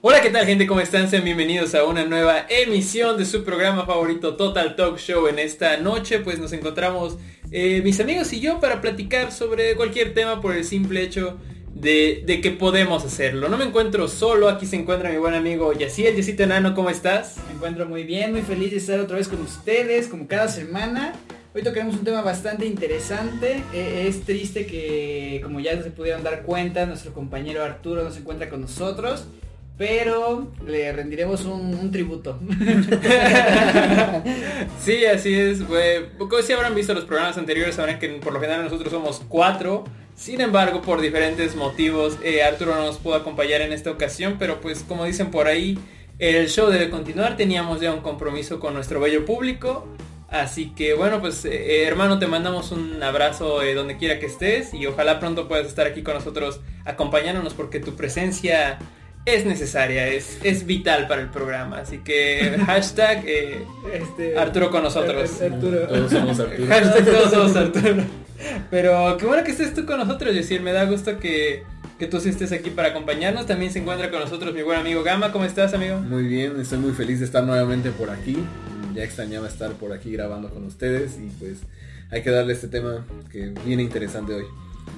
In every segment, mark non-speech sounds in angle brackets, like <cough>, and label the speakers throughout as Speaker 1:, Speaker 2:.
Speaker 1: Hola, ¿qué tal gente? ¿Cómo están? Sean bienvenidos a una nueva emisión de su programa favorito Total Talk Show. En esta noche pues nos encontramos eh, mis amigos y yo para platicar sobre cualquier tema por el simple hecho de, de que podemos hacerlo. No me encuentro solo, aquí se encuentra mi buen amigo Yaciel. Yacito Enano, ¿cómo estás?
Speaker 2: Me encuentro muy bien, muy feliz de estar otra vez con ustedes, como cada semana. Hoy tocaremos un tema bastante interesante. Eh, es triste que, como ya se pudieron dar cuenta, nuestro compañero Arturo no se encuentra con nosotros. Pero le rendiremos un, un tributo. <laughs>
Speaker 1: Sí, así es. si habrán visto los programas anteriores, sabrán que por lo general nosotros somos cuatro. Sin embargo, por diferentes motivos, eh, Arturo no nos pudo acompañar en esta ocasión, pero pues como dicen por ahí, el show debe continuar. Teníamos ya un compromiso con nuestro bello público. Así que bueno, pues eh, hermano, te mandamos un abrazo eh, donde quiera que estés y ojalá pronto puedas estar aquí con nosotros acompañándonos porque tu presencia es necesaria, es, es vital para el programa. Así que <laughs> hashtag eh,
Speaker 2: Este,
Speaker 1: Arturo con nosotros.
Speaker 2: Arturo.
Speaker 3: Todos somos Arturo. <laughs>
Speaker 1: Hashtag todos somos <laughs> Arturo. Pero qué bueno que estés tú con nosotros, Yesir. Me da gusto que, que tú sí estés aquí para acompañarnos. También se encuentra con nosotros mi buen amigo Gama. ¿Cómo estás, amigo?
Speaker 3: Muy bien, estoy muy feliz de estar nuevamente por aquí. Ya extrañaba estar por aquí grabando con ustedes y pues hay que darle este tema que viene interesante hoy.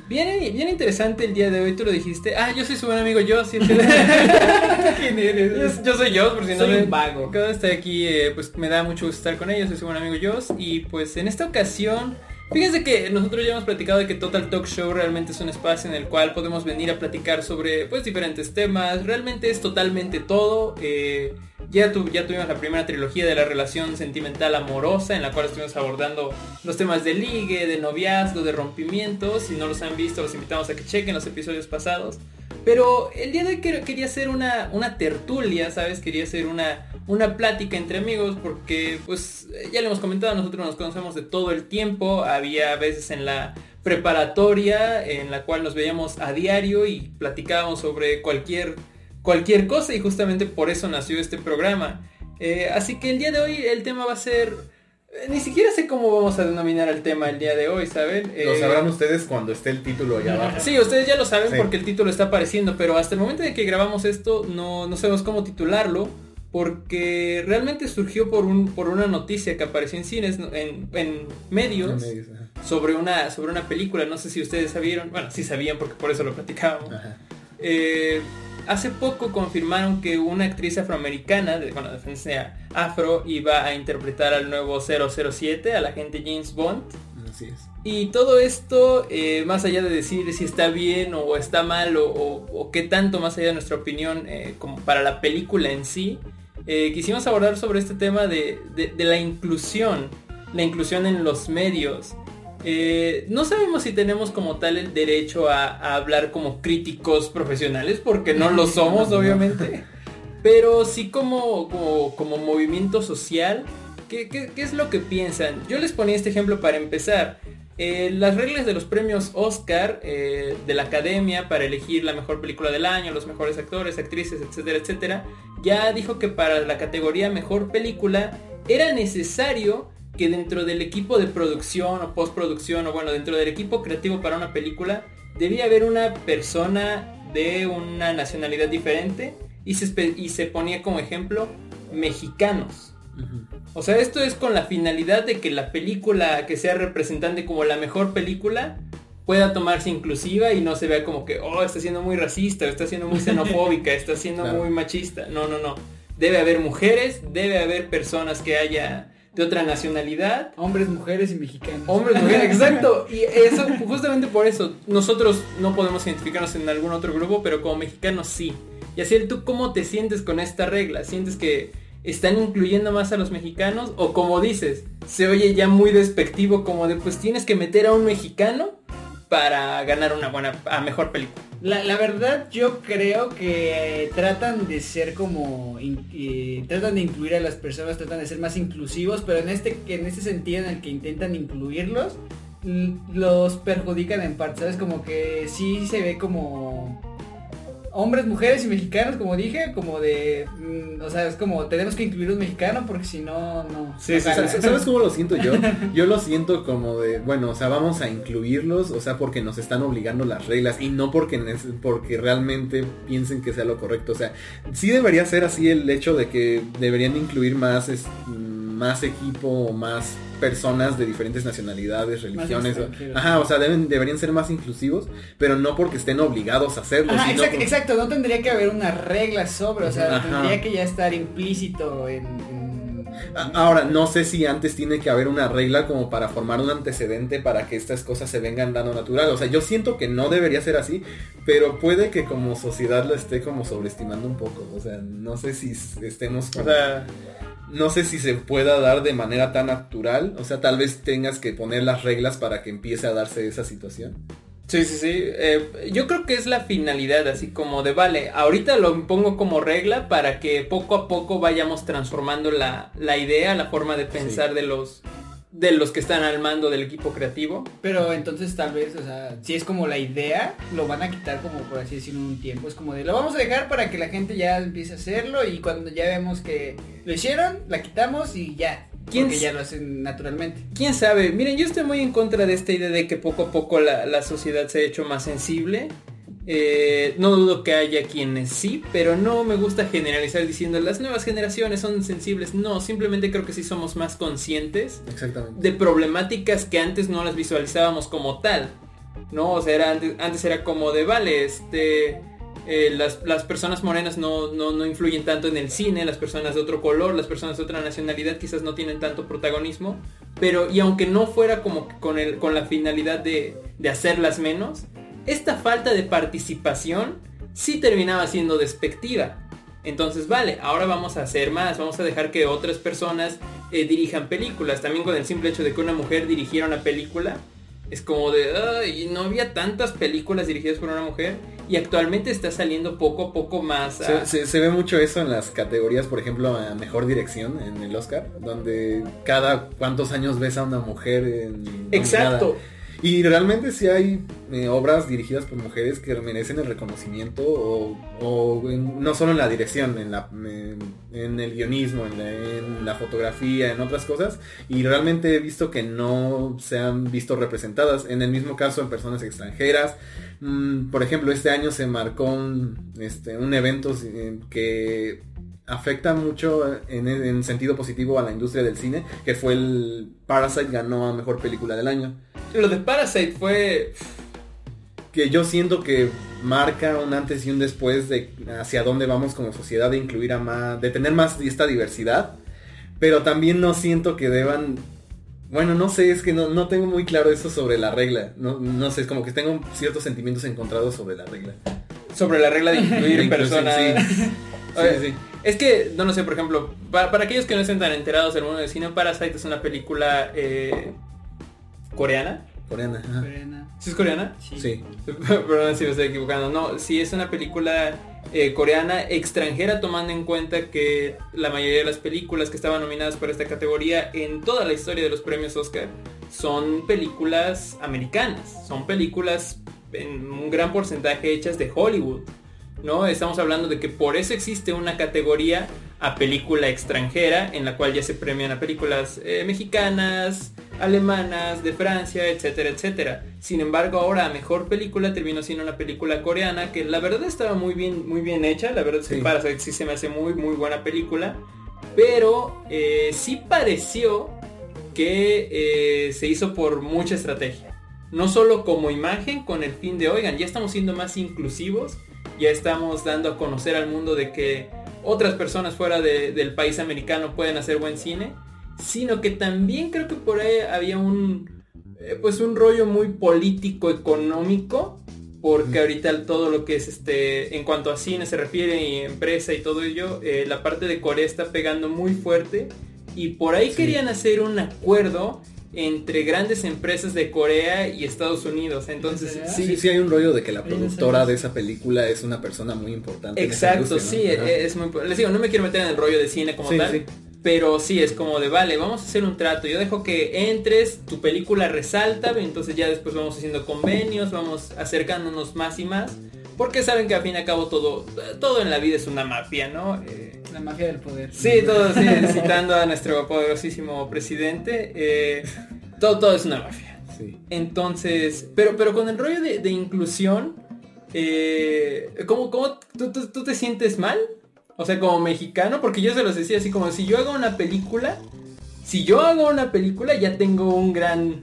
Speaker 1: Bien, bien interesante el día de hoy, tú lo dijiste. Ah, yo soy su buen amigo yo, sí. <laughs>
Speaker 2: ¿Quién eres?
Speaker 1: Yo, yo soy yo, por si no
Speaker 2: Soy
Speaker 1: me-
Speaker 2: un vago.
Speaker 1: Cada vez estoy aquí, eh, pues me da mucho gusto estar con ellos, soy su buen amigo Joss. Y pues en esta ocasión, fíjense que nosotros ya hemos platicado de que Total Talk Show realmente es un espacio en el cual podemos venir a platicar sobre pues diferentes temas. Realmente es totalmente todo. eh, ya, ya tuvimos la primera trilogía de la relación sentimental amorosa en la cual estuvimos abordando los temas de ligue, de noviazgo, de rompimientos. Si no los han visto, los invitamos a que chequen los episodios pasados. Pero el día de hoy quer- quería hacer una, una tertulia, ¿sabes? Quería hacer una, una plática entre amigos porque, pues, ya le hemos comentado, nosotros nos conocemos de todo el tiempo. Había veces en la preparatoria en la cual nos veíamos a diario y platicábamos sobre cualquier, cualquier cosa y justamente por eso nació este programa. Eh, así que el día de hoy el tema va a ser... eh, Ni siquiera sé cómo vamos a denominar el tema el día de hoy, ¿saben?
Speaker 3: Lo
Speaker 1: Eh,
Speaker 3: sabrán ustedes cuando esté el título allá abajo.
Speaker 1: Sí, ustedes ya lo saben
Speaker 3: Sí.
Speaker 1: porque el título está apareciendo, pero hasta el momento de que grabamos esto no, no sabemos cómo titularlo porque realmente surgió por, un, por una noticia que apareció en cines, en, en medios,
Speaker 3: En medios, ajá.
Speaker 1: sobre una, sobre una película, no sé si ustedes sabieron, bueno, sí sabían porque por eso lo platicábamos. Eh, hace poco confirmaron que una actriz afroamericana, de, bueno, de defensa afro, iba a interpretar al nuevo 007, al agente James Bond.
Speaker 3: Así es.
Speaker 1: Y todo esto, eh, más allá de decir si está bien o está mal o, o- o qué tanto más allá de nuestra opinión eh, como para la película en sí, eh, quisimos abordar sobre este tema de, de- de la inclusión, la inclusión en los medios. Eh, no sabemos si tenemos como tal el derecho a, a hablar como críticos profesionales, porque no lo somos <laughs> obviamente, pero sí como, como, como movimiento social. ¿Qué, qué, qué es lo que piensan? Yo les ponía este ejemplo para empezar. Eh, las reglas de los premios Oscar eh, de la Academia para elegir la mejor película del año, los mejores actores, actrices, etcétera, etcétera, ya dijo que para la categoría mejor película era necesario que dentro del equipo de producción o postproducción o bueno, dentro del equipo creativo para una película, debía haber una persona de una nacionalidad diferente y se, y se ponía como ejemplo mexicanos. O sea, esto es con la finalidad de que la película que sea representante como la mejor película pueda tomarse inclusiva y no se vea como que, oh, está siendo muy racista, está siendo muy xenofóbica, está siendo <laughs>
Speaker 3: Claro.
Speaker 1: muy machista. No, no, no. Debe haber mujeres, debe haber personas que haya de otra nacionalidad.
Speaker 2: Hombres, mujeres y mexicanos.
Speaker 1: Hombres, mujeres, <laughs> exacto. Y eso, justamente por eso, nosotros no podemos identificarnos en algún otro grupo, pero como mexicanos sí. Y así, ¿tú cómo te sientes con esta regla? ¿Sientes que están incluyendo más a los mexicanos? O como dices, se oye ya muy despectivo como de pues tienes que meter a un mexicano para ganar una buena, a mejor película.
Speaker 2: La, verdad yo creo que tratan de ser como eh, tratan de incluir a las personas, tratan de ser más inclusivos, pero en este en este sentido en el que intentan incluirlos l- los perjudican en parte, ¿sabes? Como que sí se ve como hombres, mujeres y mexicanos, como dije, como de, mm, o sea, es como tenemos que incluir un mexicano porque si no, no.
Speaker 3: Sí. ¿sabes ¿sabes cómo lo siento yo? <laughs> Yo lo siento como de, bueno, o sea, vamos a incluirlos, o sea, porque nos están obligando las reglas y no porque, porque realmente piensen que sea lo correcto. O sea, sí debería ser así el hecho de que deberían de incluir más, es- más equipo o más personas de diferentes nacionalidades, religiones. Ajá, o sea, deben, deberían ser más inclusivos, pero no porque estén obligados a hacerlo.
Speaker 2: Ajá,
Speaker 3: sino
Speaker 2: exacto,
Speaker 3: por-
Speaker 2: exacto, no tendría que haber una regla sobre, o sea,
Speaker 3: Ajá.
Speaker 2: tendría que ya estar implícito en...
Speaker 3: Ahora, no sé si antes tiene que haber una regla como para formar un antecedente para que estas cosas se vengan dando natural. O sea, yo siento que no debería ser así, pero puede que como sociedad lo esté como sobreestimando un poco. O sea, no sé si estemos
Speaker 1: O sea,
Speaker 3: no sé si se pueda dar de manera tan natural. O sea, tal vez tengas que poner las reglas para que empiece a darse esa situación.
Speaker 1: Sí, sí, sí. Eh, yo creo que es la finalidad, así como de, vale, ahorita lo pongo como regla para que poco a poco vayamos transformando la, la idea, la forma de pensar de los de los que están al mando del equipo creativo.
Speaker 2: Pero entonces tal vez, o sea, si es como la idea, lo van a quitar como por así decirlo en un tiempo. Es como de, lo vamos a dejar para que la gente ya empiece a hacerlo y cuando ya vemos que lo hicieron, la quitamos y ya.
Speaker 1: ¿Quién
Speaker 2: Porque ya lo hacen naturalmente.
Speaker 1: ¿Quién sabe? Miren, yo estoy muy en contra de esta idea de que poco a poco la, la sociedad se ha hecho más sensible. Eh, no dudo que haya quienes sí, pero no me gusta generalizar diciendo las nuevas generaciones son sensibles. No, simplemente creo que sí somos más conscientes
Speaker 3: Exactamente.
Speaker 1: de problemáticas que antes no las visualizábamos como tal. ¿No? O sea, era antes, antes era como de, vale, este... eh, las, las personas morenas no, no, no influyen tanto en el cine, las personas de otro color, las personas de otra nacionalidad quizás no tienen tanto protagonismo, pero y aunque no fuera como con, el, con la finalidad de, de hacerlas menos, esta falta de participación sí terminaba siendo despectiva. Entonces, vale, ahora vamos a hacer más, vamos a dejar que otras personas eh, dirijan películas. También con el simple hecho de que una mujer dirigiera una película, es como de, "Ay, no había tantas películas dirigidas por una mujer y actualmente está saliendo poco a poco más. a-
Speaker 3: Se, se- se ve mucho eso en las categorías, por ejemplo, a mejor dirección en el Oscar, donde cada cuántos años ves a una mujer en
Speaker 1: Exacto.
Speaker 3: Y realmente sí hay eh, obras dirigidas por mujeres que merecen el reconocimiento o, no solo en la dirección, en, la, en, el guionismo, en la, en la fotografía, en otras cosas. Y realmente he visto que no se han visto representadas. En el mismo caso en personas extranjeras. Mm, por ejemplo, este año se marcó un, este, un evento eh, que afecta mucho en, en sentido positivo a la industria del cine, que fue el Parasite ganó a mejor película del año
Speaker 1: Lo de Parasite fue...
Speaker 3: que yo siento que marca un antes y un después de hacia dónde vamos como sociedad de incluir a más, de tener más esta diversidad, pero también no siento que deban, bueno, no sé, es que no, no tengo muy claro eso sobre la regla, no, no sé, es como que tengo ciertos sentimientos encontrados sobre la regla.
Speaker 1: sobre la regla de incluir <laughs>
Speaker 3: De
Speaker 1: personas.
Speaker 3: Sí, <laughs> sí.
Speaker 1: Es que, no, no sé, por ejemplo, para, para aquellos que no estén tan enterados del mundo del cine, Parasite es una película eh, coreana.
Speaker 3: Coreana, ajá.
Speaker 1: ¿Sí es coreana?
Speaker 3: Sí. <laughs>
Speaker 1: Perdón si me estoy equivocando. No, sí es una película eh, coreana extranjera tomando en cuenta que la mayoría de las películas que estaban nominadas para esta categoría en toda la historia de los premios Oscar son películas americanas. Son películas en un gran porcentaje hechas de Hollywood. ¿No? Estamos hablando de que por eso existe una categoría a película extranjera en la cual ya se premian a películas eh, mexicanas, alemanas, de Francia, etcétera, etcétera. Sin embargo, ahora a mejor película terminó siendo una película coreana que la verdad estaba muy bien, muy bien hecha. La verdad es que
Speaker 3: Sí.
Speaker 1: Parasite sí se me hace muy, muy buena película. Pero eh, sí pareció que eh, se hizo por mucha estrategia. No solo como imagen con el fin de, oigan, ya estamos siendo más inclusivos, ya estamos dando a conocer al mundo de que otras personas fuera de- del país americano pueden hacer buen cine, sino que también creo que por ahí había un, eh, pues un rollo muy político económico, porque ahorita todo lo que es este, en cuanto a cine se refiere y empresa y todo ello, eh, la parte de Corea está pegando muy fuerte y por ahí
Speaker 3: Sí.
Speaker 1: querían hacer un acuerdo entre grandes empresas de Corea y Estados Unidos. Entonces.
Speaker 3: Sí, sí hay un rollo de que la productora de esa película es una persona muy importante.
Speaker 1: Exacto, sí.
Speaker 3: Ajá.
Speaker 1: es muy... Les digo, no me quiero meter en el rollo de cine como
Speaker 3: Sí,
Speaker 1: tal,
Speaker 3: sí.
Speaker 1: pero sí, es como de, vale, vamos a hacer un trato. Yo dejo que entres, tu película resalta, entonces ya después vamos haciendo convenios, vamos acercándonos más y más. Porque saben que al fin y al cabo todo, todo en la vida es una mafia, ¿no? Eh,
Speaker 2: La mafia del poder.
Speaker 1: sí, todo sí, citando a nuestro poderosísimo presidente. eh, todo, todo es una mafia.
Speaker 3: Sí.
Speaker 1: Entonces, pero, pero con el rollo de, de inclusión, eh, ¿cómo, cómo tú, tú- tú te sientes mal? O sea, como mexicano, porque yo se los decía así como si yo hago una película, si yo hago una película ya tengo un gran,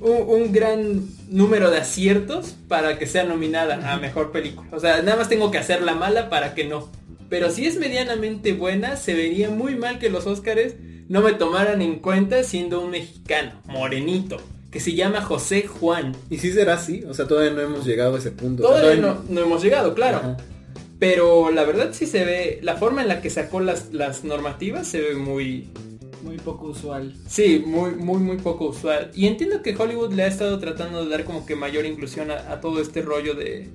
Speaker 1: un, un gran número de aciertos para que sea nominada a mejor película. O sea, nada más tengo que hacerla mala para que no. Pero si es medianamente buena, se vería muy mal que los Óscares no me tomaran en cuenta siendo un mexicano, morenito, que se llama José Juan.
Speaker 3: Y sí será así, o sea, todavía no hemos llegado a ese punto. O sea,
Speaker 1: Todavía
Speaker 3: todavía
Speaker 1: no, no hemos llegado, claro.
Speaker 3: Ajá.
Speaker 1: Pero la verdad sí se ve, la forma en la que sacó las, las normativas se ve muy,
Speaker 2: Muy poco usual.
Speaker 1: Sí, muy, muy, muy poco usual. Y entiendo que Hollywood le ha estado tratando de dar como que mayor inclusión a, todo este rollo de,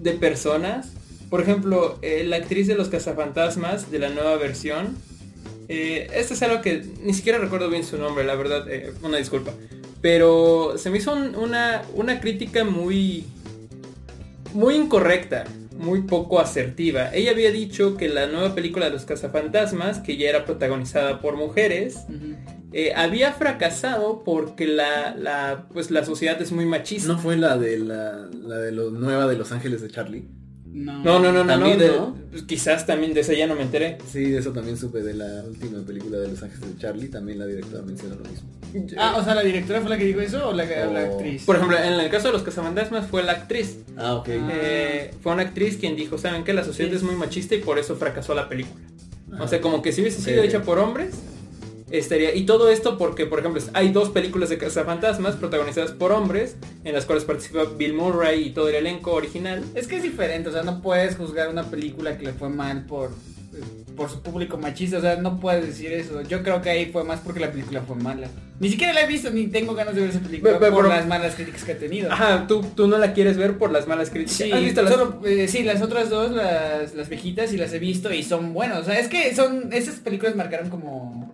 Speaker 1: de personas. Por ejemplo, eh, la actriz de los cazafantasmas de la nueva versión. eh, esto es algo que ni siquiera recuerdo bien su nombre, la verdad, eh, una disculpa. Pero se me hizo un- una, una crítica muy, muy incorrecta, muy poco asertiva. Ella había dicho que la nueva película de los cazafantasmas, que ya era protagonizada por mujeres, eh, había fracasado porque la, la, pues la sociedad es muy machista.
Speaker 3: ¿No fue la de la, la de lo nueva de Los Ángeles de Charlie?
Speaker 2: No.
Speaker 1: No, no, no, no, no,
Speaker 3: También,
Speaker 1: de-
Speaker 3: ¿no?
Speaker 1: pues, quizás también de esa ya no me enteré.
Speaker 3: Sí, de eso también supe de la última película de Los Ángeles de Charlie, también la directora menciona lo mismo.
Speaker 2: Ah, o sea, ¿la directora fue la que dijo eso o la, o la
Speaker 3: O-
Speaker 2: actriz?
Speaker 1: Por ejemplo, en el caso de los cazafantasmas fue la actriz.
Speaker 3: Ah, ok.
Speaker 2: Ah.
Speaker 1: Eh, fue una actriz quien dijo, ¿saben qué? La sociedad
Speaker 2: Sí.
Speaker 1: es muy machista y por eso fracasó la película. O
Speaker 3: Ajá.
Speaker 1: sea, como que si hubiese sido hecha por hombres, estaría... Y todo esto porque, por ejemplo, hay dos películas de cazafantasmas protagonizadas por hombres, en las cuales participa Bill Murray y todo el elenco original.
Speaker 2: Es que es diferente, o sea, no puedes juzgar una película que le fue mal por por su público machista, o sea, no puedes decir eso. Yo creo que ahí fue más porque la película fue mala. Ni siquiera la he visto, ni tengo ganas de ver esa película
Speaker 1: Pero- pero-
Speaker 2: por las malas críticas que ha tenido.
Speaker 1: Ajá, tú, tú no la quieres ver por las malas críticas.
Speaker 2: Sí,
Speaker 1: ¿Has visto las-
Speaker 2: solo, eh, sí, las otras dos, las, las viejitas, y las he visto y son buenas. O sea, es que son esas películas marcaron como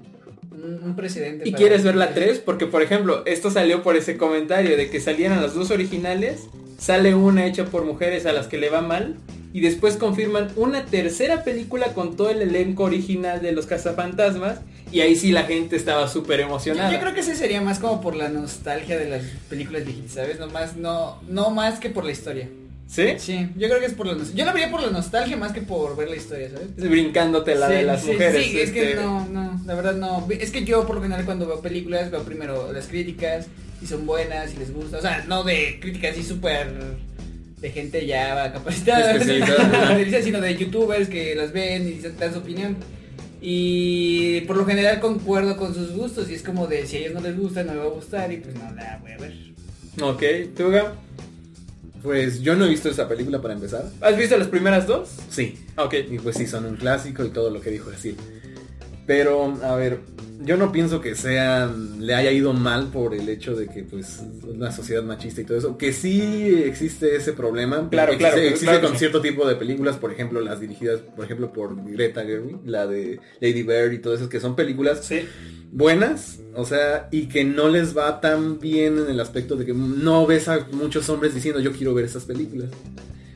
Speaker 2: un, un precedente.
Speaker 1: ¿Y quieres ver la 3? Porque, por ejemplo, esto salió por ese comentario de que salieran las dos originales, sale una hecha por mujeres a las que le va mal, y después confirman una tercera película con todo el elenco original de los cazafantasmas, y ahí sí la gente estaba súper
Speaker 2: Yo,
Speaker 1: emocionada.
Speaker 2: yo creo que ese sería más como por la nostalgia de las películas viejitas, ¿sabes? No más, no, no más que por la historia.
Speaker 1: ¿Sí?
Speaker 2: Sí, yo creo que es por la nostalgia. Yo la vería por la nostalgia más que por ver la historia, ¿sabes?
Speaker 1: Brincándote la
Speaker 2: Sí,
Speaker 1: de las
Speaker 2: sí,
Speaker 1: mujeres.
Speaker 2: Sí, es que
Speaker 1: este,
Speaker 2: no, no, la verdad no. Es que yo por lo general cuando veo películas veo primero las críticas, si son buenas, si les gusta. O sea, no de críticas así súper de gente ya capacitada, <laughs> sino de youtubers que las ven y dan su opinión. Y por lo general concuerdo con sus gustos y es como de si a ellos no les gusta no me va a gustar y pues no la voy a ver.
Speaker 1: Ok, ¿tú, Gab?
Speaker 3: Pues yo no he visto esa película para empezar.
Speaker 1: ¿Has visto las primeras dos?
Speaker 3: Sí.
Speaker 1: Ok.
Speaker 3: Y pues sí, son un clásico y todo lo que dijo así. Pero, a ver, yo no pienso que sea, le haya ido mal por el hecho de que pues una sociedad machista y todo eso. Que sí existe ese problema.
Speaker 1: Claro,
Speaker 3: existe,
Speaker 1: claro,
Speaker 3: Existe
Speaker 1: claro
Speaker 3: con
Speaker 1: sí.
Speaker 3: cierto tipo de películas, por ejemplo, las dirigidas, por ejemplo, por Greta Gerwig, la de Lady Bird y todo eso, que son películas
Speaker 1: Sí.
Speaker 3: buenas, o sea, y que no les va tan bien en el aspecto de que no ves a muchos hombres diciendo yo quiero ver esas películas.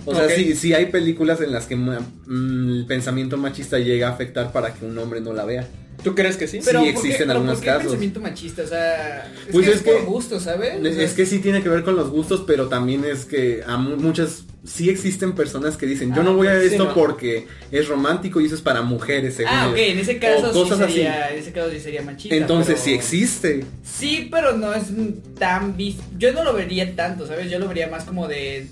Speaker 3: O sea, sí, sí hay películas en las que mm, el pensamiento machista llega a afectar para que un hombre no la vea.
Speaker 1: ¿Tú crees que sí?
Speaker 3: Sí,
Speaker 2: ¿por qué-
Speaker 3: existen
Speaker 2: pero
Speaker 3: algunos
Speaker 2: ¿por qué
Speaker 3: casos.
Speaker 2: pensamiento machista, o sea, es
Speaker 3: Pues
Speaker 2: que
Speaker 3: es
Speaker 2: es, por
Speaker 3: que-
Speaker 2: gusto, ¿sabes? O sea,
Speaker 3: Es que sí tiene que ver con los gustos, pero también es que a mu- muchas sí existen personas que dicen yo
Speaker 2: Ah,
Speaker 3: no voy a ver
Speaker 1: sí,
Speaker 3: esto
Speaker 1: no.
Speaker 3: porque es romántico y eso es para mujeres. según
Speaker 2: Ah, ok,
Speaker 3: ellos.
Speaker 2: en ese caso
Speaker 3: O
Speaker 2: sí sería, en ese caso sí sería machista.
Speaker 3: Entonces
Speaker 2: pero-
Speaker 3: sí existe.
Speaker 2: Sí, pero no es tan vis... Yo no lo vería tanto, ¿sabes? Yo lo vería más como de...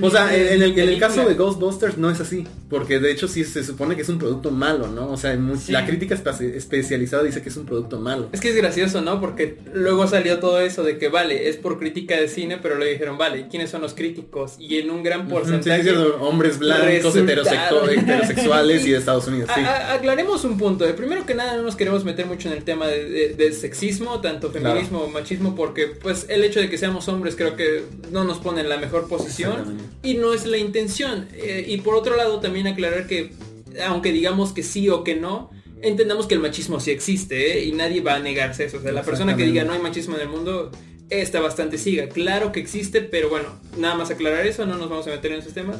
Speaker 3: O sea, en el, en el
Speaker 2: película.
Speaker 3: caso de Ghostbusters no es así, porque de hecho sí se supone que es un producto malo, ¿no? O sea, mu-
Speaker 2: Sí.
Speaker 3: la crítica espe- especializada dice que es un producto malo.
Speaker 1: Es que es gracioso, ¿no? Porque luego salió todo eso de que vale, es por crítica de cine, pero le dijeron, vale, ¿quiénes son los críticos? Y en un gran
Speaker 3: Sí,
Speaker 1: porcentaje...
Speaker 3: sí, hombres blancos, heterosexuales y de Estados Unidos, sí.
Speaker 1: A- a- aclaremos un punto. eh, Primero que nada, no nos queremos meter mucho en el tema de, de- de sexismo, tanto feminismo o machismo, porque pues el hecho de que seamos hombres creo que no nos pone en la mejor posición y no es la intención. Eh, y por otro lado, también aclarar que, aunque digamos que sí o que no, entendamos que el machismo sí existe ¿eh? y nadie va a negarse eso. O sea, la persona que diga no hay machismo en el mundo está bastante siga. Claro que existe, pero bueno, nada más aclarar eso, no nos vamos a meter en esos temas.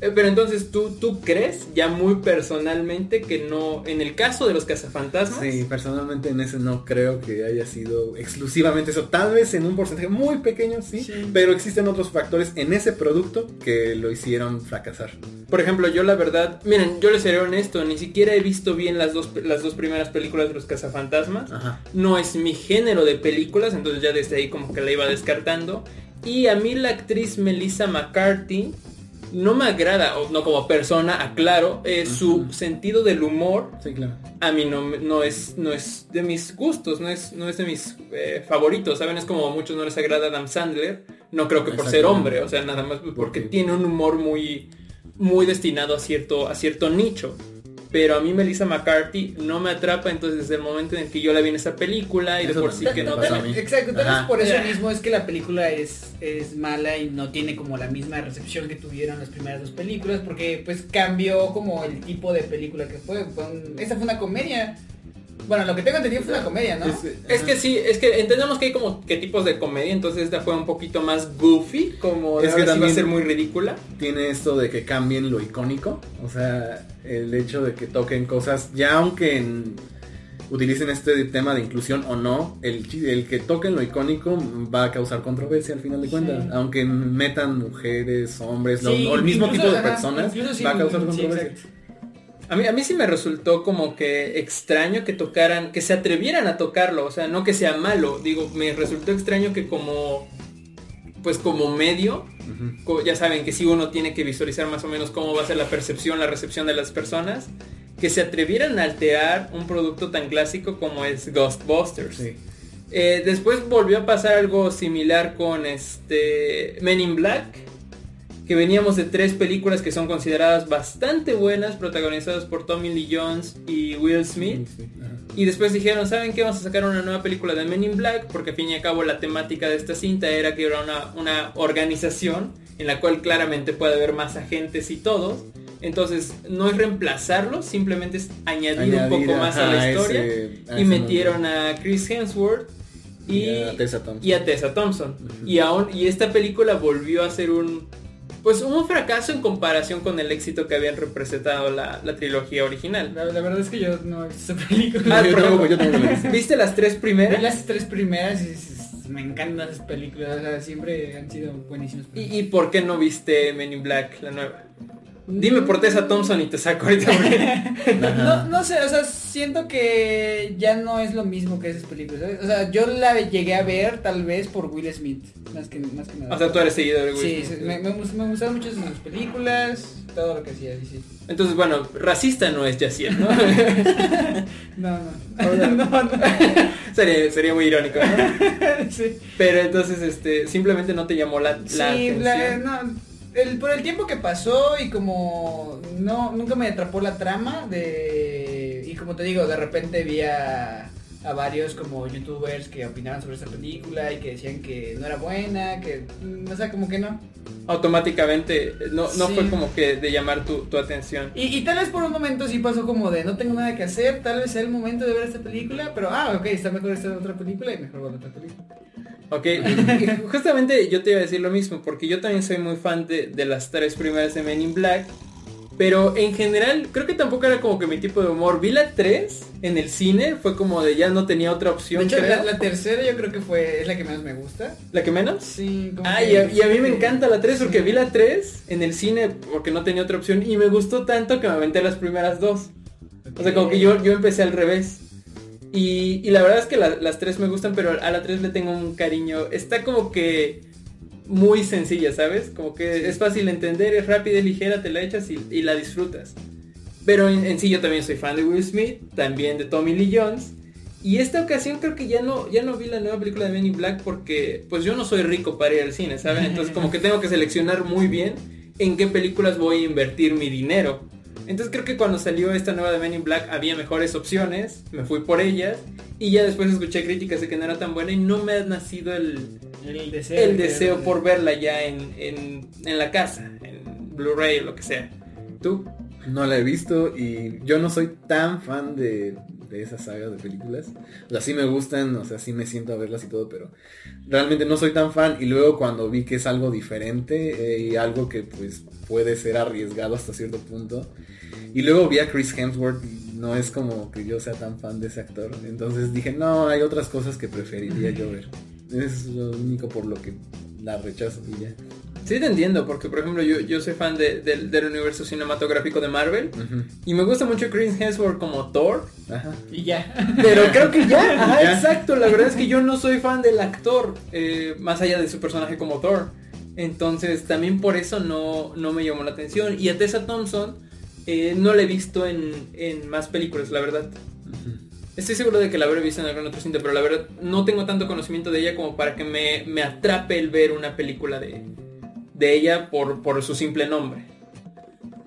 Speaker 1: Eh, Pero entonces tú, tú crees ya muy personalmente que no, en el caso de los cazafantasmas,
Speaker 3: Sí, personalmente en ese no creo que haya sido exclusivamente eso. Tal vez en un porcentaje muy pequeño, sí,
Speaker 2: Sí.
Speaker 3: pero existen otros factores en ese producto que lo hicieron fracasar.
Speaker 1: por ejemplo, yo la verdad, miren, yo les seré honesto, ni siquiera he visto bien las dos, las dos primeras películas de los cazafantasmas.
Speaker 3: Ajá.
Speaker 1: No es mi género de películas, entonces ya desde ahí como que la iba descartando. Y a mí la actriz Melissa McCarthy no me agrada, o no como persona, aclaro, eh, su sentido del humor
Speaker 3: Sí, claro.
Speaker 1: a mí no, no, es, no es de mis gustos, no es, no es de mis eh, favoritos, ¿saben? Es como a muchos no les agrada Adam Sandler, no creo que por ser hombre, o sea, nada más porque
Speaker 3: Porque-
Speaker 1: tiene un humor muy, muy destinado a cierto, a cierto nicho. Pero a mí Melissa McCarthy no me atrapa, entonces desde el momento en el que yo la vi en esa película y de por sí que
Speaker 3: me
Speaker 1: no...
Speaker 3: pasa a mí.
Speaker 2: Exacto, tal vez por eso mismo es que la película es, es mala y no tiene como la misma recepción que tuvieron las primeras dos películas, porque pues cambió como el tipo de película que fue. fue un- esta fue una comedia. Bueno, lo que tengo entendido fue una comedia, ¿no?
Speaker 3: Es-
Speaker 1: Es que sí, es que entendemos que hay como que tipos de comedia, entonces esta fue un poquito más goofy, como de
Speaker 3: Es que
Speaker 1: sí va a
Speaker 3: también-
Speaker 1: ser muy ridícula.
Speaker 3: tiene esto de que cambien lo icónico. O sea, el hecho de que toquen cosas, ya aunque en- utilicen este tema de inclusión o no, el, el que toquen lo icónico va a causar controversia al final de
Speaker 2: Sí.
Speaker 3: cuentas. Aunque metan mujeres, hombres, lo- o el mismo
Speaker 2: incluso,
Speaker 3: tipo de
Speaker 2: ajá,
Speaker 3: personas, va a causar controversia.
Speaker 1: A mí, a mí sí me resultó como que extraño que tocaran, que se atrevieran a tocarlo, o sea, no que sea malo, digo, me resultó extraño que como, pues como medio, ya saben que si uno tiene que visualizar más o menos cómo va a ser la percepción, la recepción de las personas, que se atrevieran a alterar un producto tan clásico como es Ghostbusters.
Speaker 3: Sí.
Speaker 1: Eh, después volvió a pasar algo similar con este Men in Black, que veníamos de tres películas que son consideradas bastante buenas, protagonizadas por Tommy Lee Jones y Will Smith. Y después dijeron, ¿saben qué? Vamos a sacar una nueva película de Men in Black, porque al fin y al cabo la temática de esta cinta era que era una, una organización en la cual claramente puede haber más agentes y todos. Entonces, no es reemplazarlos, simplemente es añadir, un poco más a la historia.
Speaker 3: ese- a
Speaker 1: y metieron a Chris Hemsworth y,
Speaker 3: Y a Tessa Thompson.
Speaker 1: y a Tessa Thompson.
Speaker 3: Ujú.
Speaker 1: y, aún, y esta película volvió a ser un pues un fracaso en comparación con el éxito que habían representado la, la trilogía original.
Speaker 2: La, la verdad es que yo no he visto esa película.
Speaker 1: Ah,
Speaker 3: yo tampoco, yo tampoco visto.
Speaker 1: ¿Viste las tres
Speaker 2: Vi
Speaker 1: primeras?
Speaker 2: las tres primeras y me encantan esas películas, o sea, siempre han sido buenísimas.
Speaker 1: ¿Y, y por qué no viste Men in Black, la nueva? Dime por Tessa Thompson y te saco ahorita. porque- <laughs>
Speaker 2: No, no sé, o sea, siento que ya no es lo mismo que esas películas, ¿sabes? O sea, yo la llegué a ver tal vez por Will Smith, más que, más que nada.
Speaker 1: o sea, tú eres seguidor de Will
Speaker 2: Sí,
Speaker 1: Smith.
Speaker 2: sí, me, me, me gustaban mucho sus películas, todo lo que hacía, sí.
Speaker 1: Entonces, bueno, racista no es Yaciel, ¿no? <laughs>
Speaker 2: No, no. <laughs> no, no.
Speaker 1: sería, sería muy irónico, ¿no?
Speaker 2: sí.
Speaker 1: Pero entonces, este, simplemente no te llamó la, la
Speaker 2: Sí,
Speaker 1: atención.
Speaker 2: la- no, el- por el tiempo que pasó y como no nunca me atrapó la trama de y como te digo de repente vi a, a varios como youtubers que opinaban sobre esta película y que decían que no era buena que mm, o sea como que no
Speaker 1: Automáticamente no, no
Speaker 2: Sí.
Speaker 1: fue como que de llamar tu, tu atención.
Speaker 2: y, y tal vez por un momento sí pasó como de no tengo nada que hacer tal vez sea el momento de ver esta película pero ah ok está mejor esta otra película y mejor ver otra película
Speaker 1: Ok, justamente yo te iba a decir lo mismo, porque yo también soy muy fan de, de las tres primeras de Men in Black, pero en general creo que tampoco era como que mi tipo de humor. Vi la 3 en el cine, fue como de ya no tenía otra
Speaker 2: de
Speaker 1: opción,
Speaker 2: hecho
Speaker 1: creo.
Speaker 2: la,
Speaker 1: La,
Speaker 2: la tercera yo creo que fue es la que menos me gusta
Speaker 1: que menos?
Speaker 2: sí como
Speaker 1: Ah,
Speaker 2: que-
Speaker 1: y a, y a mí me encanta la 3 porque vi la 3 en el cine porque no tenía otra opción y me gustó tanto que me aventé las primeras dos. O sea, como que yo, yo empecé al revés. Y, y la verdad es que la- las tres me gustan, pero a la tres le tengo un cariño. Está como que muy sencilla, ¿sabes? Como que es fácil de entender, es rápida, es ligera, te la echas y, y la disfrutas. Pero en, en sí yo también soy fan de Will Smith, también de Tommy Lee Jones. Y esta ocasión creo que ya no, ya no vi la nueva película de Men in Black porque pues yo no soy rico para ir al cine, ¿saben? Entonces como que tengo que seleccionar muy bien en qué películas voy a invertir mi dinero. Entonces creo que cuando salió esta nueva de Men in Black había mejores opciones, me fui por ellas y ya después escuché críticas de que no era tan buena y no me ha nacido el,
Speaker 2: el deseo
Speaker 1: el
Speaker 2: de-
Speaker 1: deseo por verla ya en, en, en la casa, en Blu-ray o lo que sea. ¿Tú?
Speaker 3: No la he visto y yo no soy tan fan de, de esa saga de películas. O sea, sí me gustan, o sea, sí me siento a verlas y todo, pero realmente no soy tan fan. Y luego cuando vi que es algo diferente eh, y algo que pues puede ser arriesgado hasta cierto punto. Y luego vi a Chris Hemsworth y no es como que yo sea tan fan de ese actor. Entonces dije, no, hay otras cosas que preferiría yo ver. Es lo único por lo que la rechazo y ya.
Speaker 1: Sí te entiendo, porque por ejemplo yo, yo soy fan de- del- del universo cinematográfico de Marvel y me gusta mucho Chris Hemsworth como Thor,
Speaker 3: Ajá.
Speaker 2: Y ya.
Speaker 1: pero creo que ya, <laughs> ajá,
Speaker 3: Ya.
Speaker 1: exacto, la verdad es que yo no soy fan del actor, eh, más allá de su personaje como Thor, entonces también por eso no, no me llamó la atención y a Tessa Thompson eh, no la he visto en, en más películas, la verdad. Estoy seguro de que la habré visto en algún otro cinta, pero la verdad no tengo tanto conocimiento de ella como para que me, me atrape el ver una película de, de ella por, por su simple nombre.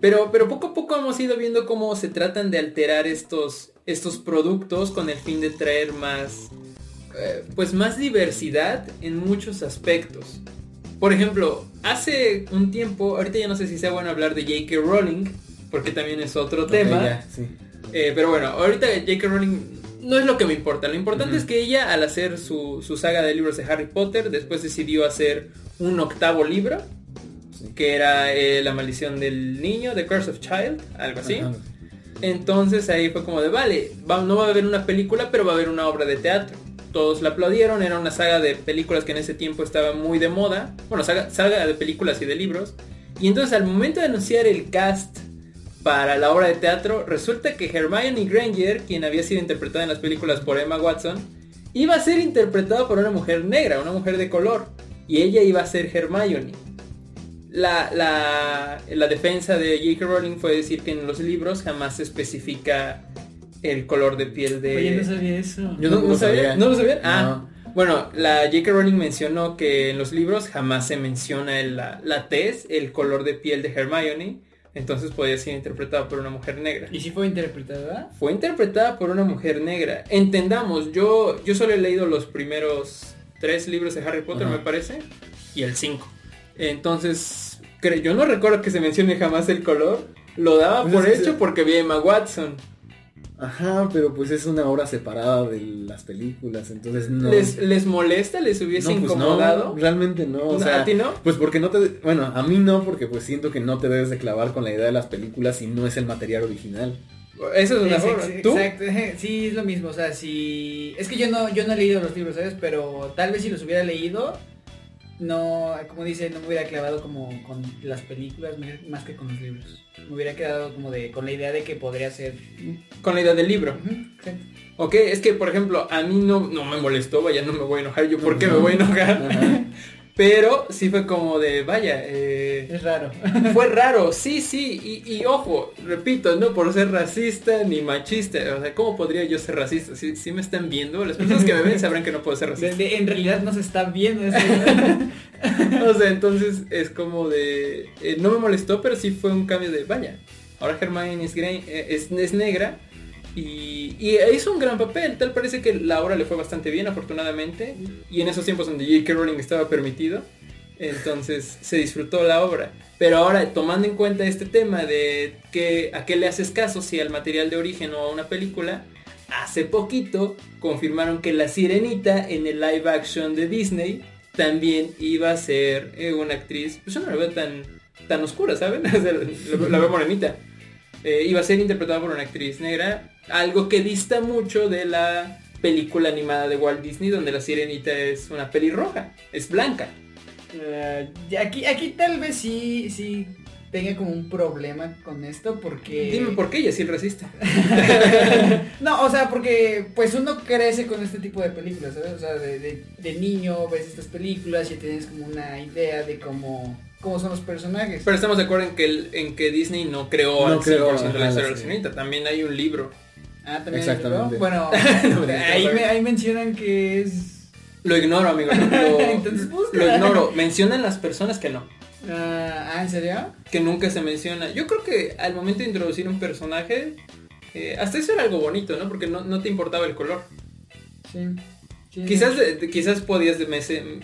Speaker 1: Pero, pero poco a poco hemos ido viendo cómo se tratan de alterar estos, estos productos con el fin de traer más, eh, pues más diversidad en muchos aspectos. Por ejemplo, hace un tiempo, ahorita ya no sé si sea bueno hablar de J.K. Rowling, porque también es otro tema.
Speaker 3: ya, sí.
Speaker 1: Eh, pero bueno, ahorita J.K. Rowling no es lo que me importa. Lo importante es que ella, al hacer su, su saga de libros de Harry Potter, después decidió hacer un octavo libro,
Speaker 3: Sí.
Speaker 1: que era eh, La maldición del niño, The Curse of Child, algo así. Entonces ahí fue como de, vale, va- no va a haber una película, pero va a haber una obra de teatro. Todos la aplaudieron, era una saga de películas que en ese tiempo estaba muy de moda. Bueno, saga, de películas y de libros. Y entonces al momento de anunciar el cast para la obra de teatro, resulta que Hermione Granger, quien había sido interpretada en las películas por Emma Watson, iba a ser interpretada por una mujer negra, una mujer de color. Y ella iba a ser Hermione. La, la, la defensa de J.K. Rowling fue decir que en los libros jamás se especifica el color de piel de...
Speaker 2: Oye, no sabía eso.
Speaker 3: Yo
Speaker 1: ¿No, sabía?
Speaker 3: sabía.
Speaker 1: ¿No lo sabían? Ah, bueno, la J.K. Rowling mencionó que en los libros jamás se menciona el- la, la tez, el color de piel de Hermione, entonces podía ser interpretada por una mujer negra.
Speaker 2: ¿Y si fue interpretada?
Speaker 1: Fue interpretada por una mujer negra. Entendamos, yo, yo solo he leído los primeros tres libros de Harry Potter,
Speaker 3: Ajá.
Speaker 1: me parece, y el 5. Entonces, yo no recuerdo que se mencione jamás el color. Lo daba
Speaker 3: Pues
Speaker 1: por
Speaker 3: que
Speaker 1: hecho porque vi a Emma Watson.
Speaker 3: Ajá, pero pues es una obra separada de las películas, entonces no.
Speaker 1: ¿Les, ¿Les molesta? ¿Les hubiese
Speaker 3: No, pues
Speaker 1: incomodado?
Speaker 3: no, realmente no. O sea,
Speaker 1: ¿A ti no?
Speaker 3: Pues porque no te... Bueno, a mí no, porque pues siento que no te debes de clavar con la idea de las películas si no es el material original.
Speaker 1: Eso es una
Speaker 2: Es
Speaker 1: forma.
Speaker 2: ex-
Speaker 1: ¿Tú?
Speaker 2: Exacto, sí, es lo mismo, o sea, si... Es que yo no, yo no he leído los libros, ¿sabes? Pero tal vez si los hubiera leído, no, como dice, no me hubiera clavado como con las películas más que con los libros. Me hubiera quedado como de, con la idea de que podría ser...
Speaker 1: Con la idea del libro.
Speaker 2: Ujú, exacto.
Speaker 1: Ok, es que por ejemplo, a mí no, no me molestó, vaya, no me voy a enojar. Yo, ¿por qué me voy a enojar? Pero sí fue como de, vaya, eh,
Speaker 2: Es raro.
Speaker 1: fue <laughs> raro, sí, sí, y, y ojo, repito, no por ser racista ni machista, o sea, ¿cómo podría yo ser racista? Si, si me están viendo, las personas que me ven sabrán que no puedo ser racista.
Speaker 2: de- en realidad no se está viendo eso. <laughs>
Speaker 1: O sea, entonces es como de, eh, no me molestó, pero sí fue un cambio de, vaya, ahora Hermione es, eh, es, es negra y, hizo un gran papel, tal parece que la obra le fue bastante bien, afortunadamente, y en esos tiempos donde J.K. Rowling estaba permitido, entonces se disfrutó la obra. Pero ahora, tomando en cuenta este tema de que a qué le haces caso, si al material de origen o a una película, hace poquito confirmaron que la sirenita en el live action de Disney también iba a ser eh, una actriz, pues yo no la veo tan, tan oscura, ¿saben? <laughs> La veo morenita. Eh, iba a ser interpretada por una actriz negra, algo que dista mucho de la película animada de Walt Disney donde la sirenita es una pelirroja, es blanca.
Speaker 2: Eh, y aquí, aquí tal vez sí, sí tenga como un problema con esto porque...
Speaker 1: Dime por qué ella sí es racista. <laughs>
Speaker 2: No, o sea, porque pues uno crece con este tipo de películas, ¿sabes? O sea, de, de- de niño ves estas películas y tienes como una idea de cómo, cómo son los personajes.
Speaker 1: Pero estamos de acuerdo en que, el- en que Disney no creó
Speaker 3: No
Speaker 1: al 100%
Speaker 3: creó,
Speaker 1: la historia de la
Speaker 3: sí.
Speaker 1: sirenita. También hay un libro.
Speaker 2: ah, también.
Speaker 3: Exactamente.
Speaker 2: ¿no? Bueno, <laughs>
Speaker 1: No,
Speaker 2: ahí,
Speaker 1: no,
Speaker 2: me- ahí mencionan que es...
Speaker 1: Lo ignoro, amigo. Lo, <laughs>
Speaker 2: Entonces busca.
Speaker 1: lo ignoro. Mencionan las personas que no.
Speaker 2: ah, ¿en serio?
Speaker 1: Que nunca se menciona. Yo creo que al momento de introducir un personaje, eh, hasta eso era algo bonito, ¿no? Porque no, no te importaba el color.
Speaker 2: Sí. Sí,
Speaker 1: Quizás, quizás podías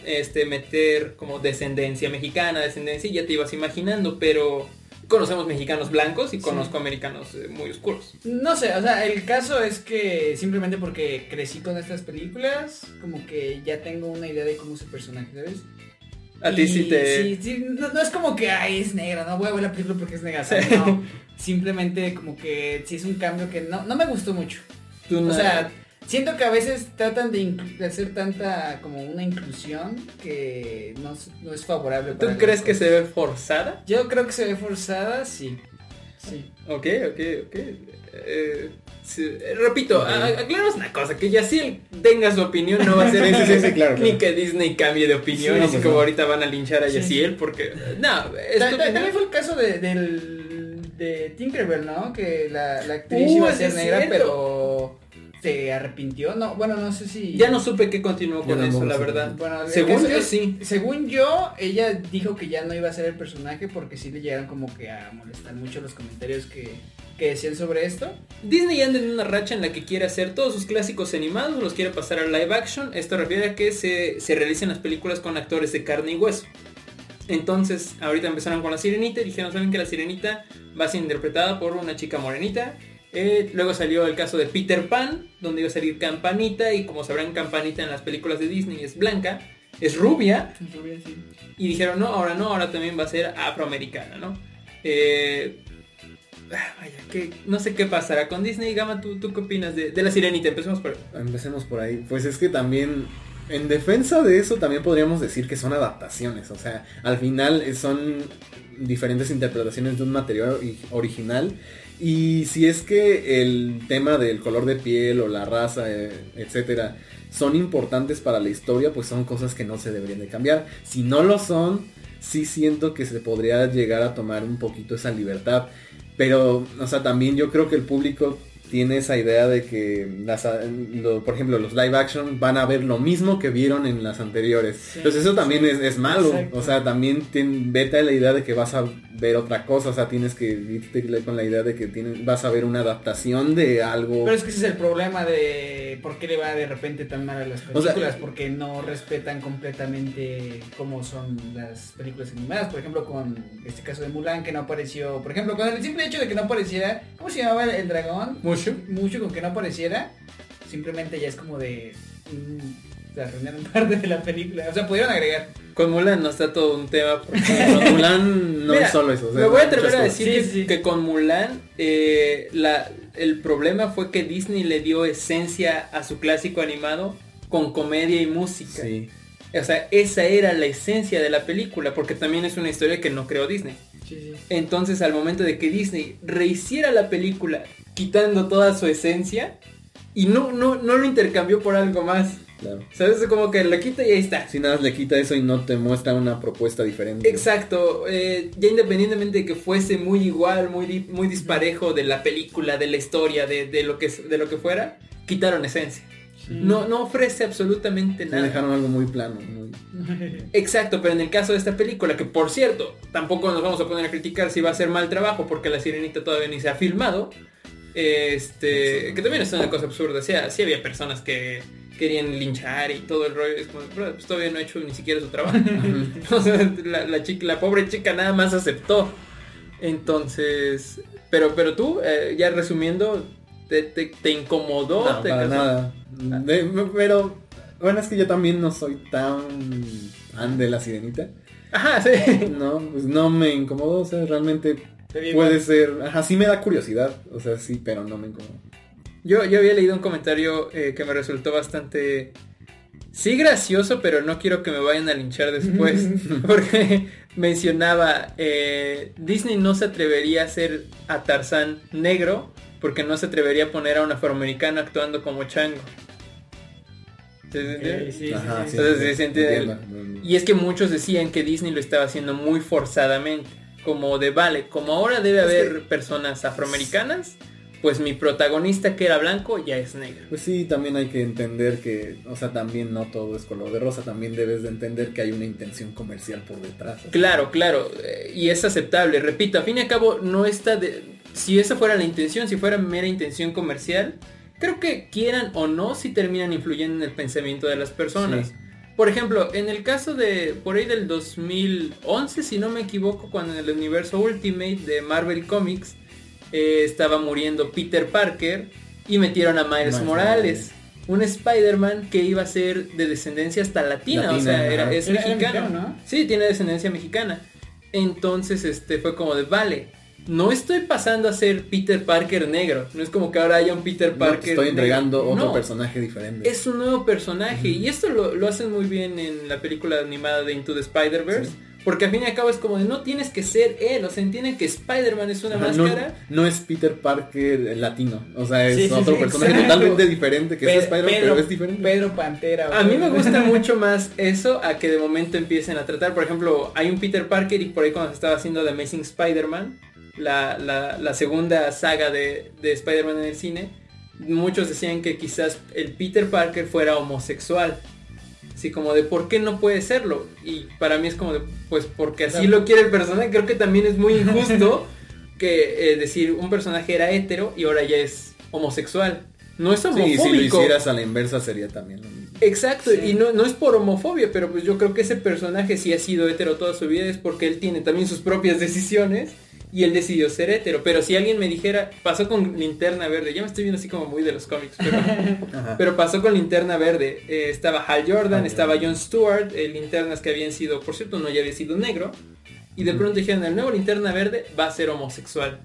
Speaker 1: este, meter como descendencia mexicana, descendencia, y ya te ibas imaginando, pero conocemos mexicanos blancos y
Speaker 2: Sí.
Speaker 1: conozco americanos eh, muy oscuros.
Speaker 2: No sé, o sea, el caso es que simplemente porque crecí con estas películas, como que ya tengo una idea de cómo es el personaje, ¿sabes?
Speaker 1: A ti sí te...
Speaker 2: sí, sí, no, no es como que, ay, es negra, no voy a ver la película porque es negra. no. Simplemente como que sí es un cambio que no, no me gustó mucho.
Speaker 1: tú
Speaker 2: O sea, siento que a veces tratan de, hacer tanta como una inclusión que no, es- no es favorable.
Speaker 1: ¿Tú
Speaker 2: para
Speaker 1: crees
Speaker 2: las
Speaker 1: que se ve forzada?
Speaker 2: Yo creo que se ve forzada, sí. Sí.
Speaker 1: Ok, ok, ok. Eh, sí, eh, repito,
Speaker 3: Ok.
Speaker 1: a- a- aclaraos una cosa, que Yaciel tenga su opinión no va a ser <laughs> eso,
Speaker 3: sí, sí, claro,
Speaker 1: ni
Speaker 3: claro.
Speaker 1: que Disney cambie de opinión,
Speaker 3: no,
Speaker 1: así
Speaker 3: pues
Speaker 1: como
Speaker 3: no.
Speaker 1: ahorita van a linchar a. Yaciel, porque, no, es
Speaker 2: Ta- ta-. También fue el caso de, del, de Tinkerbell, ¿no? Que la, la actriz
Speaker 1: Uh,
Speaker 2: iba a ser negra,
Speaker 1: cierto.
Speaker 2: pero se arrepintió. No, bueno, no sé si.
Speaker 1: Ya no supe qué continuó
Speaker 3: Yo
Speaker 1: con eso, la verdad.
Speaker 2: Bueno,
Speaker 1: Según yo, sí.
Speaker 2: Según yo, ella dijo que ya no iba a ser el personaje porque sí le llegaron como que a molestar mucho los comentarios que, que decían sobre esto.
Speaker 1: Disney anda en una racha en la que quiere hacer todos sus clásicos animados, los quiere pasar a live action. Esto refiere a que se, se realicen las películas con actores de carne y hueso. Entonces, ahorita empezaron con la sirenita y dijeron, ¿saben que la sirenita va a ser interpretada por una chica morenita? Eh, luego salió el caso de Peter Pan, donde iba a salir Campanita y como sabrán Campanita en las películas de Disney es blanca, es rubia, y dijeron, no, ahora no, ahora también va a ser afroamericana, ¿no? Eh, ah, vaya, que no sé qué pasará con Disney. Gama, ¿tú, tú qué opinas de, de la sirenita? Empecemos por...
Speaker 3: Empecemos por ahí. Pues es que también, en defensa de eso, también podríamos decir que son adaptaciones. O sea, al final son diferentes interpretaciones de un material ori- original. Y si es que el tema del color de piel o la raza, eh, etcétera, son importantes para la historia, pues son cosas que no se deberían de cambiar. Si no lo son, sí siento que se podría llegar a tomar un poquito esa libertad. Pero, o sea, también yo creo que el público tiene esa idea de que, las, lo- por ejemplo, los live action van a ver lo mismo que vieron en las anteriores.
Speaker 2: Sí,
Speaker 3: Entonces eso también
Speaker 2: sí.
Speaker 3: es, es malo.
Speaker 2: Exacto.
Speaker 3: O sea, también ten- vete a la idea de que vas a ver otra cosa. O sea, tienes que irte con la idea de que tienes, vas a ver una adaptación de algo.
Speaker 2: Pero es que ese es el problema de por qué le va de repente tan mal a las
Speaker 3: O sea,
Speaker 2: películas, porque no respetan completamente cómo son las películas animadas. Por ejemplo, con este caso de Mulan que no apareció, por ejemplo, con el simple hecho de que no apareciera, ¿cómo se llamaba el dragón?
Speaker 1: Mucho.
Speaker 2: Mucho con que no apareciera, simplemente ya es como de mm, de arruinaron <laughs> parte de la película. O sea, pudieron agregar.
Speaker 1: Con Mulan no está todo un tema. Porque...
Speaker 3: Con Mulan no
Speaker 1: Mira,
Speaker 3: es solo eso. o sea,
Speaker 1: me voy a atrever a decir
Speaker 2: Sí,
Speaker 1: que,
Speaker 2: sí.
Speaker 1: que con Mulan eh, la, el problema fue que Disney le dio esencia a su clásico animado con comedia y música.
Speaker 3: Sí.
Speaker 1: O sea, esa era la esencia de la película, porque también es una historia que no creó Disney.
Speaker 2: Sí, sí.
Speaker 1: Entonces, al momento de que Disney rehiciera la película quitando toda su esencia y no, no, no lo intercambió por algo más.
Speaker 3: Claro.
Speaker 1: ¿Sabes? Como que lo quita y ahí está.
Speaker 3: Si nada más le quita eso y no te muestra una propuesta diferente.
Speaker 1: Exacto, eh, ya independientemente de que fuese muy igual, muy, muy disparejo de la película, de la historia, de, de lo, que, de lo que fuera, quitaron esencia. No, no ofrece absolutamente nada.
Speaker 3: dejaron algo muy plano. muy- <laughs>
Speaker 1: Exacto, pero en el caso de esta película, que por cierto, tampoco nos vamos a poner a criticar si va a ser mal trabajo, porque la sirenita todavía ni se ha filmado. Este, que también es una cosa absurda. Sea, sí había personas que querían linchar y todo el rollo. Es como, "Bro, pues todavía no ha hecho ni siquiera su trabajo. <laughs> O sea, la, la chica, la pobre chica nada más aceptó. Entonces, pero, pero tú, eh, ya resumiendo, te, te, te incomodó.
Speaker 3: No,
Speaker 1: ¿Te
Speaker 3: para nada. De- pero bueno, es que yo también no soy tan fan de la sirenita.
Speaker 1: Ajá, sí.
Speaker 3: No, pues no me incomodó, o sea, realmente Puede ser, ajá, sí me da curiosidad, o sea, sí, pero no me incomoda.
Speaker 1: Yo, yo había leído un comentario eh, que me resultó bastante... Sí gracioso, pero no quiero que me vayan a linchar después. <laughs> <laughs> porque mencionaba, eh, Disney no se atrevería a hacer a Tarzán negro porque no se atrevería a poner a un afroamericano actuando como chango. ¿Sí se entiende?
Speaker 2: Ok, sí, sí,
Speaker 3: Ajá,
Speaker 2: sí.
Speaker 3: sí,
Speaker 1: Entonces, se entiende.
Speaker 3: entiendo.
Speaker 1: Y es que muchos decían que Disney lo estaba haciendo muy forzadamente. Como de, vale, como ahora debe haber personas afroamericanas, pues mi protagonista que era blanco ya es negro.
Speaker 3: Pues sí, también hay que entender que, o sea, también no todo es color de rosa, también debes de entender que hay una intención comercial por detrás.
Speaker 1: Claro, claro, eh, y es aceptable. Repito, a fin y a cabo no está de... Si esa fuera la intención, si fuera mera intención comercial, creo que quieran o no, si terminan influyendo en el pensamiento de las personas.
Speaker 3: Sí.
Speaker 1: Por ejemplo, en el caso de por ahí del 2011, si no me equivoco, cuando en el universo Ultimate de Marvel Comics eh, estaba muriendo Peter Parker y metieron a Miles
Speaker 3: Miles
Speaker 1: Morales. un Spider-Man que iba a ser de descendencia hasta latina, o sea, era, es
Speaker 2: Era- era
Speaker 1: mexicano.
Speaker 2: mexicano, ¿no?
Speaker 1: Sí, tiene descendencia mexicana. Entonces, este fue como de, vale, no estoy pasando a ser Peter Parker negro. No es como que ahora haya un Peter
Speaker 3: No
Speaker 1: Parker.
Speaker 3: te estoy
Speaker 1: negro.
Speaker 3: entregando otro
Speaker 1: No,
Speaker 3: personaje diferente.
Speaker 1: Es un nuevo personaje. Y esto lo, lo hacen muy bien en la película animada de Into the Spider-Verse.
Speaker 3: Sí.
Speaker 1: Porque al fin y al cabo es como de no tienes que ser él. O sea, entienden que Spider-Man es una
Speaker 3: Ajá,
Speaker 1: máscara.
Speaker 3: no es Peter Parker latino. O sea, es
Speaker 2: Sí, sí,
Speaker 3: otro
Speaker 2: sí,
Speaker 3: personaje
Speaker 2: exacto.
Speaker 3: totalmente diferente que
Speaker 2: Pe-
Speaker 3: es Spider-Man, pero es diferente.
Speaker 2: Pedro Pantera.
Speaker 1: A mí me gusta <laughs> mucho más eso a que de momento empiecen a tratar. Por ejemplo, hay un Peter Parker y por ahí cuando se estaba haciendo The Amazing Spider-Man, la, la- la segunda saga de, de Spider-Man en el cine, muchos decían que quizás el Peter Parker fuera homosexual. Así como de por qué no puede serlo. Y para mí es como de, pues porque así
Speaker 2: Claro.
Speaker 1: lo quiere el personaje. Creo que también es muy injusto <laughs> que eh, decir un personaje era hetero y ahora ya es homosexual. No es
Speaker 3: Sí,
Speaker 1: homofóbico.
Speaker 3: si lo hicieras a la inversa sería también lo mismo.
Speaker 1: Exacto,
Speaker 2: Sí.
Speaker 1: y no, no es por homofobia, pero pues yo creo que ese personaje sí ha sido hetero toda su vida es porque él tiene también sus propias decisiones y él decidió ser hetero. Pero si alguien me dijera, pasó con Linterna Verde, ya me estoy viendo así como muy de los cómics, pero, <laughs> pasó con Linterna Verde. Eh, estaba Hal Jordan, estaba. John Stewart, eh, linternas que habían sido, por cierto, no ya había sido negro. Y de pronto dijeron, el nuevo Linterna Verde va a ser homosexual.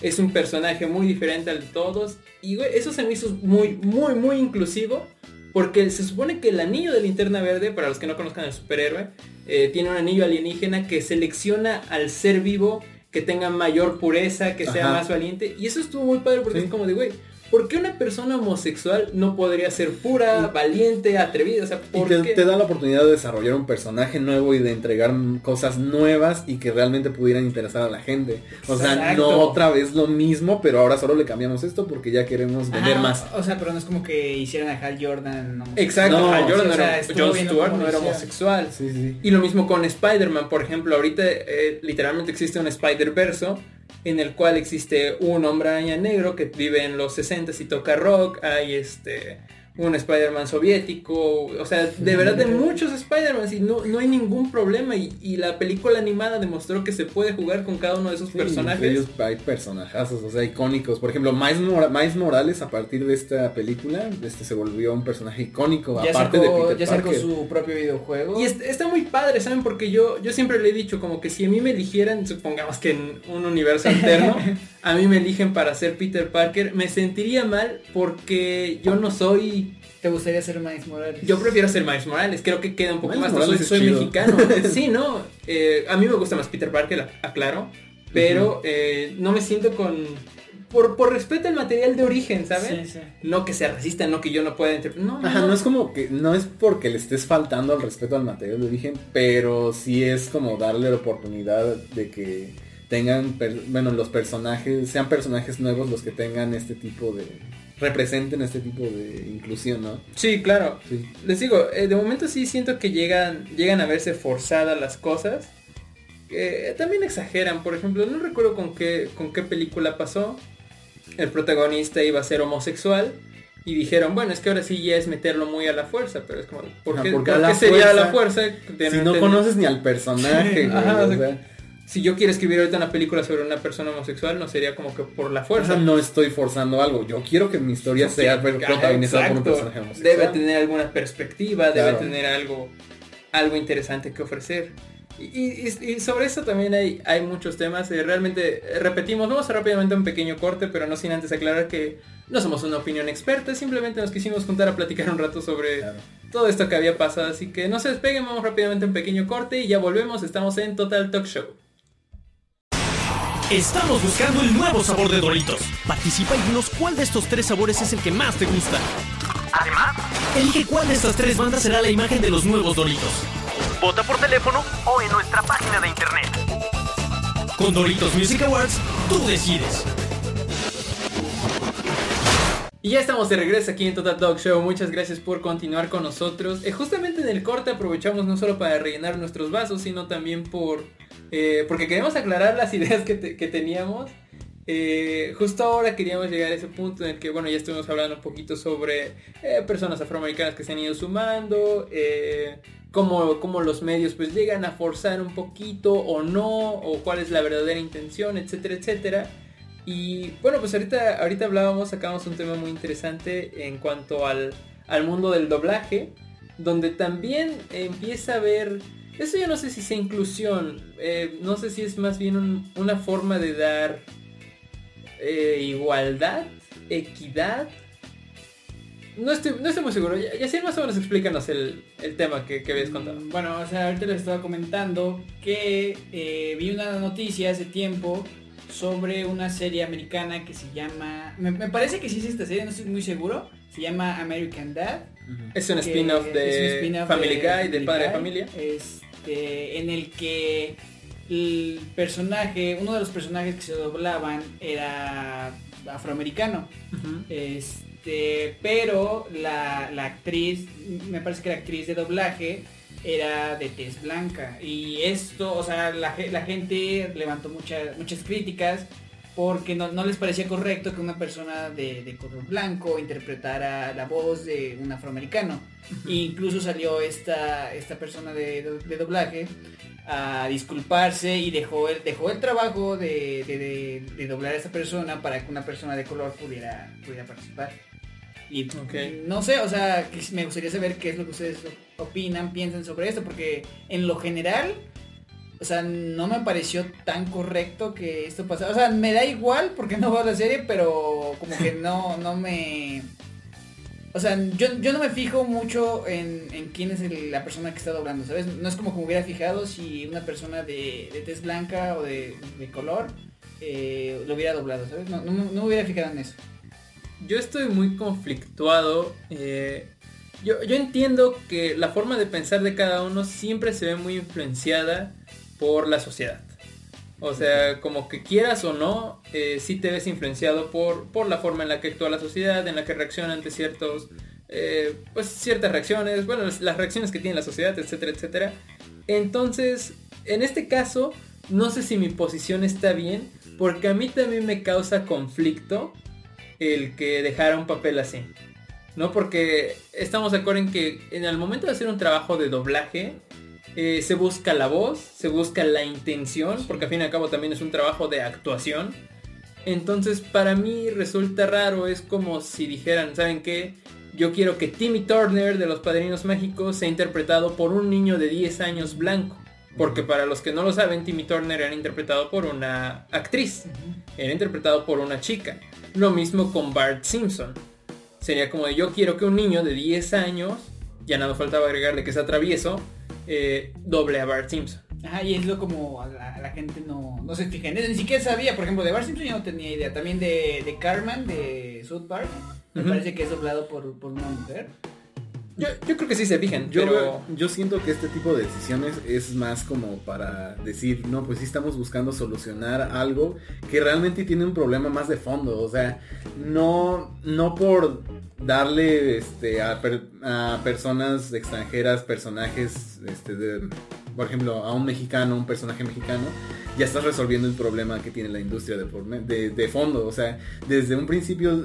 Speaker 1: Es un personaje muy diferente al de todos. Y güey, eso se me hizo muy, muy, muy inclusivo. Porque se supone que el anillo de linterna verde, para los que no conozcan al superhéroe, eh, tiene un anillo alienígena que selecciona al ser vivo que tenga mayor pureza, que sea
Speaker 3: Ajá.
Speaker 1: más valiente. Y eso estuvo muy padre porque
Speaker 3: Sí.
Speaker 1: es como de, güey, ¿por qué una persona homosexual no podría ser pura, valiente, atrevida? O sea,
Speaker 3: Y
Speaker 1: ¿por
Speaker 3: te,
Speaker 1: qué?
Speaker 3: te da la oportunidad de desarrollar un personaje nuevo y de entregar cosas nuevas y que realmente pudieran interesar a la gente. O sea, no otra vez lo mismo, pero ahora solo le cambiamos esto porque ya queremos vender más.
Speaker 2: O sea, pero no es como que hicieran a Hal Jordan. homosexual.
Speaker 1: Exacto,
Speaker 3: No,
Speaker 1: Hal Jordan
Speaker 2: sí, o sea,
Speaker 1: era- John Stewart no era homosexual.
Speaker 3: Sí, sí.
Speaker 1: Y lo mismo con Spider-Man, por ejemplo, ahorita eh, literalmente existe un Spider-Verso en el cual existe un hombre araña negro que vive en los 60 y toca rock, hay este un Spider-Man soviético, o sea, de verdad de <laughs> muchos Spider-Man y no, no hay ningún problema y, y la película animada demostró que se puede jugar con cada uno de esos
Speaker 3: Sí,
Speaker 1: personajes.
Speaker 3: ellos hay personajazos, o sea, icónicos. Por ejemplo, Miles, Miles Morales a partir de esta película, este se volvió un personaje icónico,
Speaker 2: Ya
Speaker 3: aparte
Speaker 2: sacó,
Speaker 3: de Peter
Speaker 2: ya sacó
Speaker 3: Parker.
Speaker 2: su propio videojuego.
Speaker 1: Y est- está muy padre, ¿saben? Porque yo, yo siempre le he dicho como que si a mí me eligieran, supongamos que en un universo alterno, <laughs> a mí me eligen para ser Peter Parker, me sentiría mal porque yo no soy...
Speaker 2: ¿Te gustaría ser Miles Morales?
Speaker 1: Yo prefiero ser Miles Morales, creo que queda un poco
Speaker 3: Miles
Speaker 1: más, soy, soy mexicano. <laughs> Sí, no, eh, a mí me gusta más Peter Parker, ac- aclaro, pero eh, no me siento con... Por, por respeto al material de origen, ¿saben?
Speaker 2: Sí, sí.
Speaker 1: No que sea racista, no que yo no pueda interpretar. No, no,
Speaker 3: Ajá,
Speaker 1: no.
Speaker 3: no es como que, no es porque le estés faltando al respeto al material de origen, pero sí es como darle la oportunidad de que tengan, per- bueno, los personajes, sean personajes nuevos los que tengan este tipo de, representen este tipo de inclusión, ¿no?
Speaker 1: Sí, claro.
Speaker 3: Sí.
Speaker 1: Les digo, eh, de momento sí siento que llegan, llegan a verse forzadas las cosas. Eh, también exageran, por ejemplo, no recuerdo con qué, con qué película pasó. El protagonista iba a ser homosexual. Y dijeron, bueno, es que ahora sí ya es meterlo muy a la fuerza, pero es como, ¿por qué,
Speaker 3: porque
Speaker 1: por
Speaker 3: la
Speaker 1: sería a la
Speaker 3: fuerza, Si no
Speaker 1: tener-
Speaker 3: conoces ni al personaje, güey,
Speaker 1: Ajá,
Speaker 3: o
Speaker 1: sea, Si yo quiero escribir ahorita una película sobre una persona homosexual, no sería como que por la
Speaker 3: o
Speaker 1: fuerza.
Speaker 3: sea, no estoy forzando algo, yo quiero que mi historia sea
Speaker 1: Sí,
Speaker 3: protagonizada por un personaje homosexual.
Speaker 1: Debe tener alguna perspectiva, debe tener algo, algo interesante que ofrecer. Y, y- y sobre eso también hay, hay muchos temas. eh, realmente, eh, repetimos, vamos a rápidamente un pequeño corte, pero no sin antes aclarar que no somos una opinión experta, simplemente nos quisimos juntar a platicar un rato sobre
Speaker 3: Claro.
Speaker 1: todo esto que había pasado. Así que no se despeguen, vamos rápidamente a un pequeño corte y ya volvemos. Estamos en Total Talk Show.
Speaker 4: Estamos buscando el nuevo sabor de Doritos. Participa y dinos cuál de estos tres sabores es el que más te gusta.
Speaker 5: Además,
Speaker 4: Elige cuál de estas tres bandas será la imagen de los nuevos Doritos.
Speaker 5: vota por teléfono o en nuestra página de internet.
Speaker 4: Con Doritos Music Awards, tú decides.
Speaker 1: Y ya estamos de regreso aquí en Total Dog Show. Muchas gracias por continuar con nosotros. Eh, justamente en el corte aprovechamos no solo para rellenar nuestros vasos, sino también por eh, porque queremos aclarar las <laughs> ideas que, te- que teníamos. Eh, justo ahora queríamos llegar a ese punto en el que, bueno, ya estuvimos hablando un poquito sobre eh, personas afroamericanas que se han ido sumando, eh, cómo, los medios pues llegan a forzar un poquito o no, o cuál es la verdadera intención, etcétera, etcétera. Y bueno, pues ahorita, ahorita hablábamos, sacamos un tema muy interesante en cuanto al, al mundo del doblaje, donde también empieza a ver, eso yo no sé si sea inclusión, eh, no sé si es más bien un- una forma de dar eh, igualdad, equidad. No estoy, no estoy muy seguro. Y así más o menos explícanos el, el tema que, que habías contado.
Speaker 2: Mm, Bueno, o sea, ahorita les estaba comentando que eh, vi una noticia hace tiempo sobre una serie americana que se llama... Me, me parece que sí es esta serie, no estoy muy seguro. Se llama American Dad.
Speaker 1: Es un spin-off
Speaker 2: es un
Speaker 1: de
Speaker 2: spin-off
Speaker 1: Family Guy, de Padre de
Speaker 2: Guy,
Speaker 1: Familia.
Speaker 2: Este, en el que el personaje, uno de los personajes que se doblaban era afroamericano. Este, pero la, la actriz, me parece que la actriz de doblaje era de tez blanca. Y esto, o sea, la, la gente levantó muchas muchas críticas porque no, no les parecía correcto que una persona de, de color blanco interpretara la voz de un afroamericano. E incluso salió esta, esta persona de, de doblaje a disculparse y dejó el, dejó el trabajo de, de- de- de doblar a esta persona para que una persona de color pudiera, pudiera participar. Y no sé, o sea, me gustaría saber qué es lo que ustedes opinan, piensan sobre esto, porque en lo general, o sea, no me pareció tan correcto que esto pasara. O sea, me da igual porque no veo la serie, pero como que <laughs> no, no me... O sea, yo, yo no me fijo mucho en, en quién es el- la persona que está doblando, ¿sabes? No es como que me hubiera fijado si una persona de, de tez blanca o de, de color eh, lo hubiera doblado, ¿sabes? No, no me hubiera fijado en eso.
Speaker 1: Yo estoy muy conflictuado. eh, yo, yo entiendo que la forma de pensar de cada uno siempre se ve muy influenciada por la sociedad. O sea, como que quieras o no, eh, sí te ves influenciado por, por la forma en la que actúa la sociedad, en la que reacciona ante ciertos, eh, pues ciertas reacciones, bueno, las, las reacciones que tiene la sociedad, etcétera, etcétera. Entonces, en este caso, no sé si mi posición está bien, porque a mí también me causa conflicto el que dejara un papel así. ¿No? Porque estamos de acuerdo en que en el momento de hacer un trabajo de doblaje, eh, se busca la voz, se busca la intención, porque al fin y al cabo también es un trabajo de actuación. Entonces para mí resulta raro, es como si dijeran, ¿saben qué? Yo quiero que Timmy Turner de los Padrinos Mágicos sea interpretado por un niño de 10 años blanco. Porque para los que no lo saben, Timmy Turner era interpretado por una actriz. Era interpretado por una chica. Lo mismo con Bart Simpson. Sería como de yo quiero que un niño de 10 años, ya nada faltaba agregarle que sea travieso, eh, doble a Bart Simpson.
Speaker 2: Ajá, y es lo como a la, a la gente no, no se fija en eso, ni siquiera sabía, por ejemplo, de Bart Simpson yo no tenía idea, también de, de Carmen de South Park, me parece que es doblado por, por una mujer.
Speaker 1: Yo, yo creo que sí se fijan,
Speaker 3: Yo,
Speaker 1: pero...
Speaker 3: yo siento que este tipo de decisiones es más como para decir, no, pues sí estamos buscando solucionar algo que realmente tiene un problema más de fondo. O sea, no, no por darle este, a, per- a personas extranjeras personajes, este, de, por ejemplo, a un mexicano, un personaje mexicano, ya estás resolviendo el problema que tiene la industria de, de, de fondo. O sea, desde un principio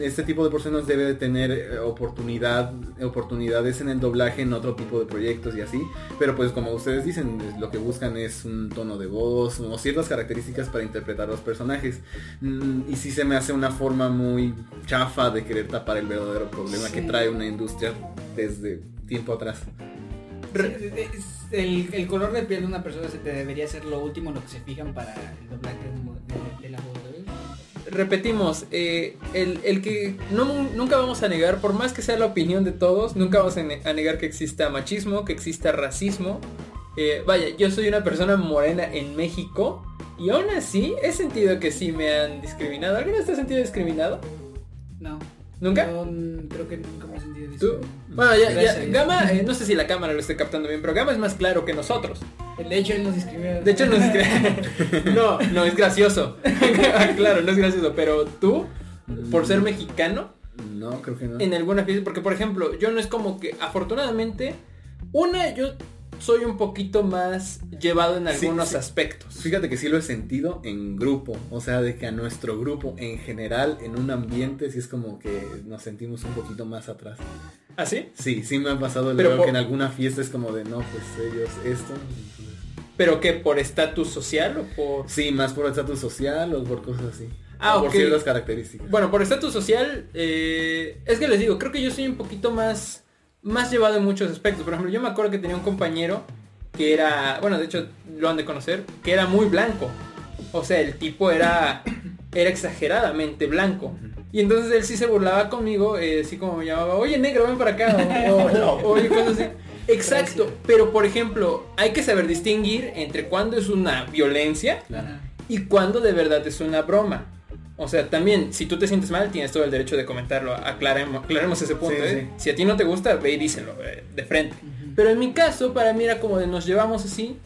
Speaker 3: este tipo de personas debe de tener eh, oportunidad, oportunidades en el doblaje en otro tipo de proyectos y así. Pero pues como ustedes dicen, lo que buscan es un tono de voz o ciertas características para interpretar los personajes. Mm, Y sí se me hace una forma muy chafa de querer tapar el verdadero problema que trae una industria desde tiempo atrás.
Speaker 2: El, el color de piel de una persona se te debería ser lo último en lo que se fijan para el doblaje
Speaker 1: repetimos, eh, el, el que nunca vamos a negar, por más que sea la opinión de todos, nunca vamos a negar que exista machismo, que exista racismo. Eh, vaya, yo soy una persona morena en México y aún así he sentido que sí me han discriminado. ¿Alguien te ha sentido discriminado?
Speaker 2: No.
Speaker 1: ¿Nunca?
Speaker 2: Mm, creo que nunca me he sentido
Speaker 1: ¿Tú? Bueno, ya, ya. Gama, eh, no sé si la cámara lo esté captando bien, pero Gama es más claro que nosotros.
Speaker 2: De hecho, él nos discriminó.
Speaker 1: De hecho, no es gra- No, no es gracioso. <laughs> claro, no es gracioso, pero tú, por ser mexicano,
Speaker 3: No, creo que no.
Speaker 1: en alguna fiesta, porque por ejemplo, yo no es como que, afortunadamente, una, yo soy un poquito más llevado en
Speaker 3: Sí,
Speaker 1: algunos
Speaker 3: sí.
Speaker 1: aspectos.
Speaker 3: Fíjate que sí lo he sentido en grupo, o sea, de que a nuestro grupo en general, en un ambiente, sí es como que nos sentimos un poquito más atrás.
Speaker 1: ¿Así?
Speaker 3: Sí, sí me ha pasado
Speaker 1: Pero por-
Speaker 3: que en alguna fiesta es como de, no, pues ellos esto.
Speaker 1: ¿Pero qué? ¿Por estatus social o por...?
Speaker 3: Sí, más por estatus social o por cosas así.
Speaker 1: Ah,
Speaker 3: por
Speaker 1: ok.
Speaker 3: ciertas características.
Speaker 1: Bueno, por estatus social, eh, es que les digo, creo que yo soy un poquito más, más llevado en muchos aspectos. Por ejemplo, yo me acuerdo que tenía un compañero que era, bueno, de hecho lo han de conocer, que era muy blanco. O sea, el tipo era, <coughs> era exageradamente blanco. Y entonces él sí se burlaba conmigo, eh, así como me llamaba, oye negro, ven para acá. O, o- <laughs> o- oye, cosas así. Exacto, pero por ejemplo, hay que saber distinguir entre cuándo es una violencia y cuándo de verdad es una broma. O sea, también, si tú te sientes mal, tienes todo el derecho de comentarlo. Aclaremos, aclaremos ese punto.
Speaker 3: Sí,
Speaker 1: ¿eh? Si a ti no te gusta, ve y díselo eh, de frente. Pero en mi caso, para mí era como de nos llevamos así.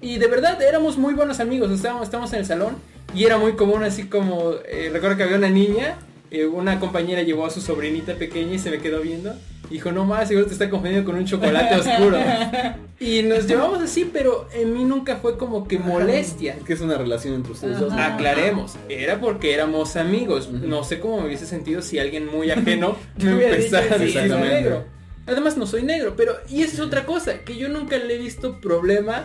Speaker 1: Y de verdad éramos muy buenos amigos. Estábamos, estábamos en el salón y era muy común así como... eh, recuerdo que había una niña, eh, una compañera llevó a su sobrinita pequeña y se me quedó viendo. Dijo, no más, seguro te está confundiendo con un chocolate oscuro. <laughs> Y nos llevamos así, pero en mí nunca fue como que molestia.
Speaker 3: Es que es una relación entre ustedes dos.
Speaker 1: Aclaremos, era porque éramos amigos. No sé cómo me hubiese sentido si alguien muy ajeno <laughs> me empezara
Speaker 2: dicho,
Speaker 1: a
Speaker 2: sí,
Speaker 1: decir
Speaker 3: exactamente.
Speaker 1: negro. Además no soy negro, pero y esa es otra cosa, que yo nunca le he visto problema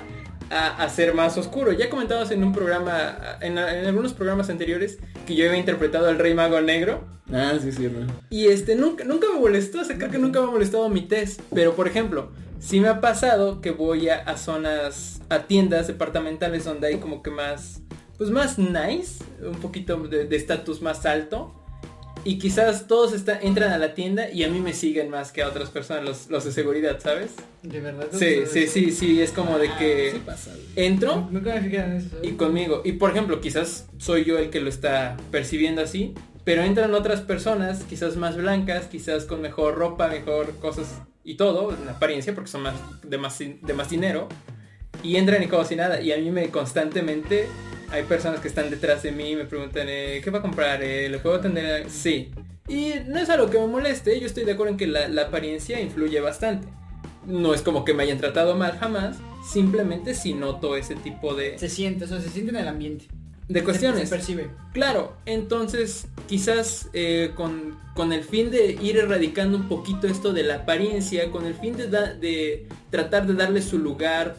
Speaker 1: a, a ser más oscuro. Ya comentamos en un programa, en, en algunos programas anteriores, que yo había interpretado al Rey Mago Negro.
Speaker 3: Ah, sí, sí, ¿no?
Speaker 1: Y este, nunca, nunca me molestó, o sea, creo que nunca me ha molestado mi test. Pero por ejemplo, sí me ha pasado que voy a, a zonas, a tiendas departamentales donde hay como que más, pues más nice, un poquito de de estatus más alto. Y quizás todos está- entran a la tienda y a mí me siguen más que a otras personas, los, los de seguridad, ¿sabes?
Speaker 2: De verdad.
Speaker 1: Sí, sí, sí, sí, es como de que
Speaker 3: Sí pasa. güey.
Speaker 1: entro
Speaker 2: Nunca me en eso.
Speaker 1: y conmigo. Y por ejemplo, quizás soy yo el que lo está percibiendo así, pero entran otras personas, quizás más blancas, quizás con mejor ropa, mejor cosas y todo, en apariencia, porque son más de más, de más dinero, y entran y como si nada. Y a mí me constantemente hay personas que están detrás de mí y me preguntan, eh, ¿qué va a comprar? Eh, ¿Le puedo atender? Sí. Y no es algo que me moleste, yo estoy de acuerdo en que la, la apariencia influye bastante. No es como que me hayan tratado mal jamás, simplemente si noto ese tipo de,
Speaker 2: Se siente, o sea, se siente en el ambiente.
Speaker 1: de cuestiones.
Speaker 2: Se percibe.
Speaker 1: Claro, entonces quizás eh, con, con el fin de ir erradicando un poquito esto de la apariencia, con el fin de, da- de tratar de darle su lugar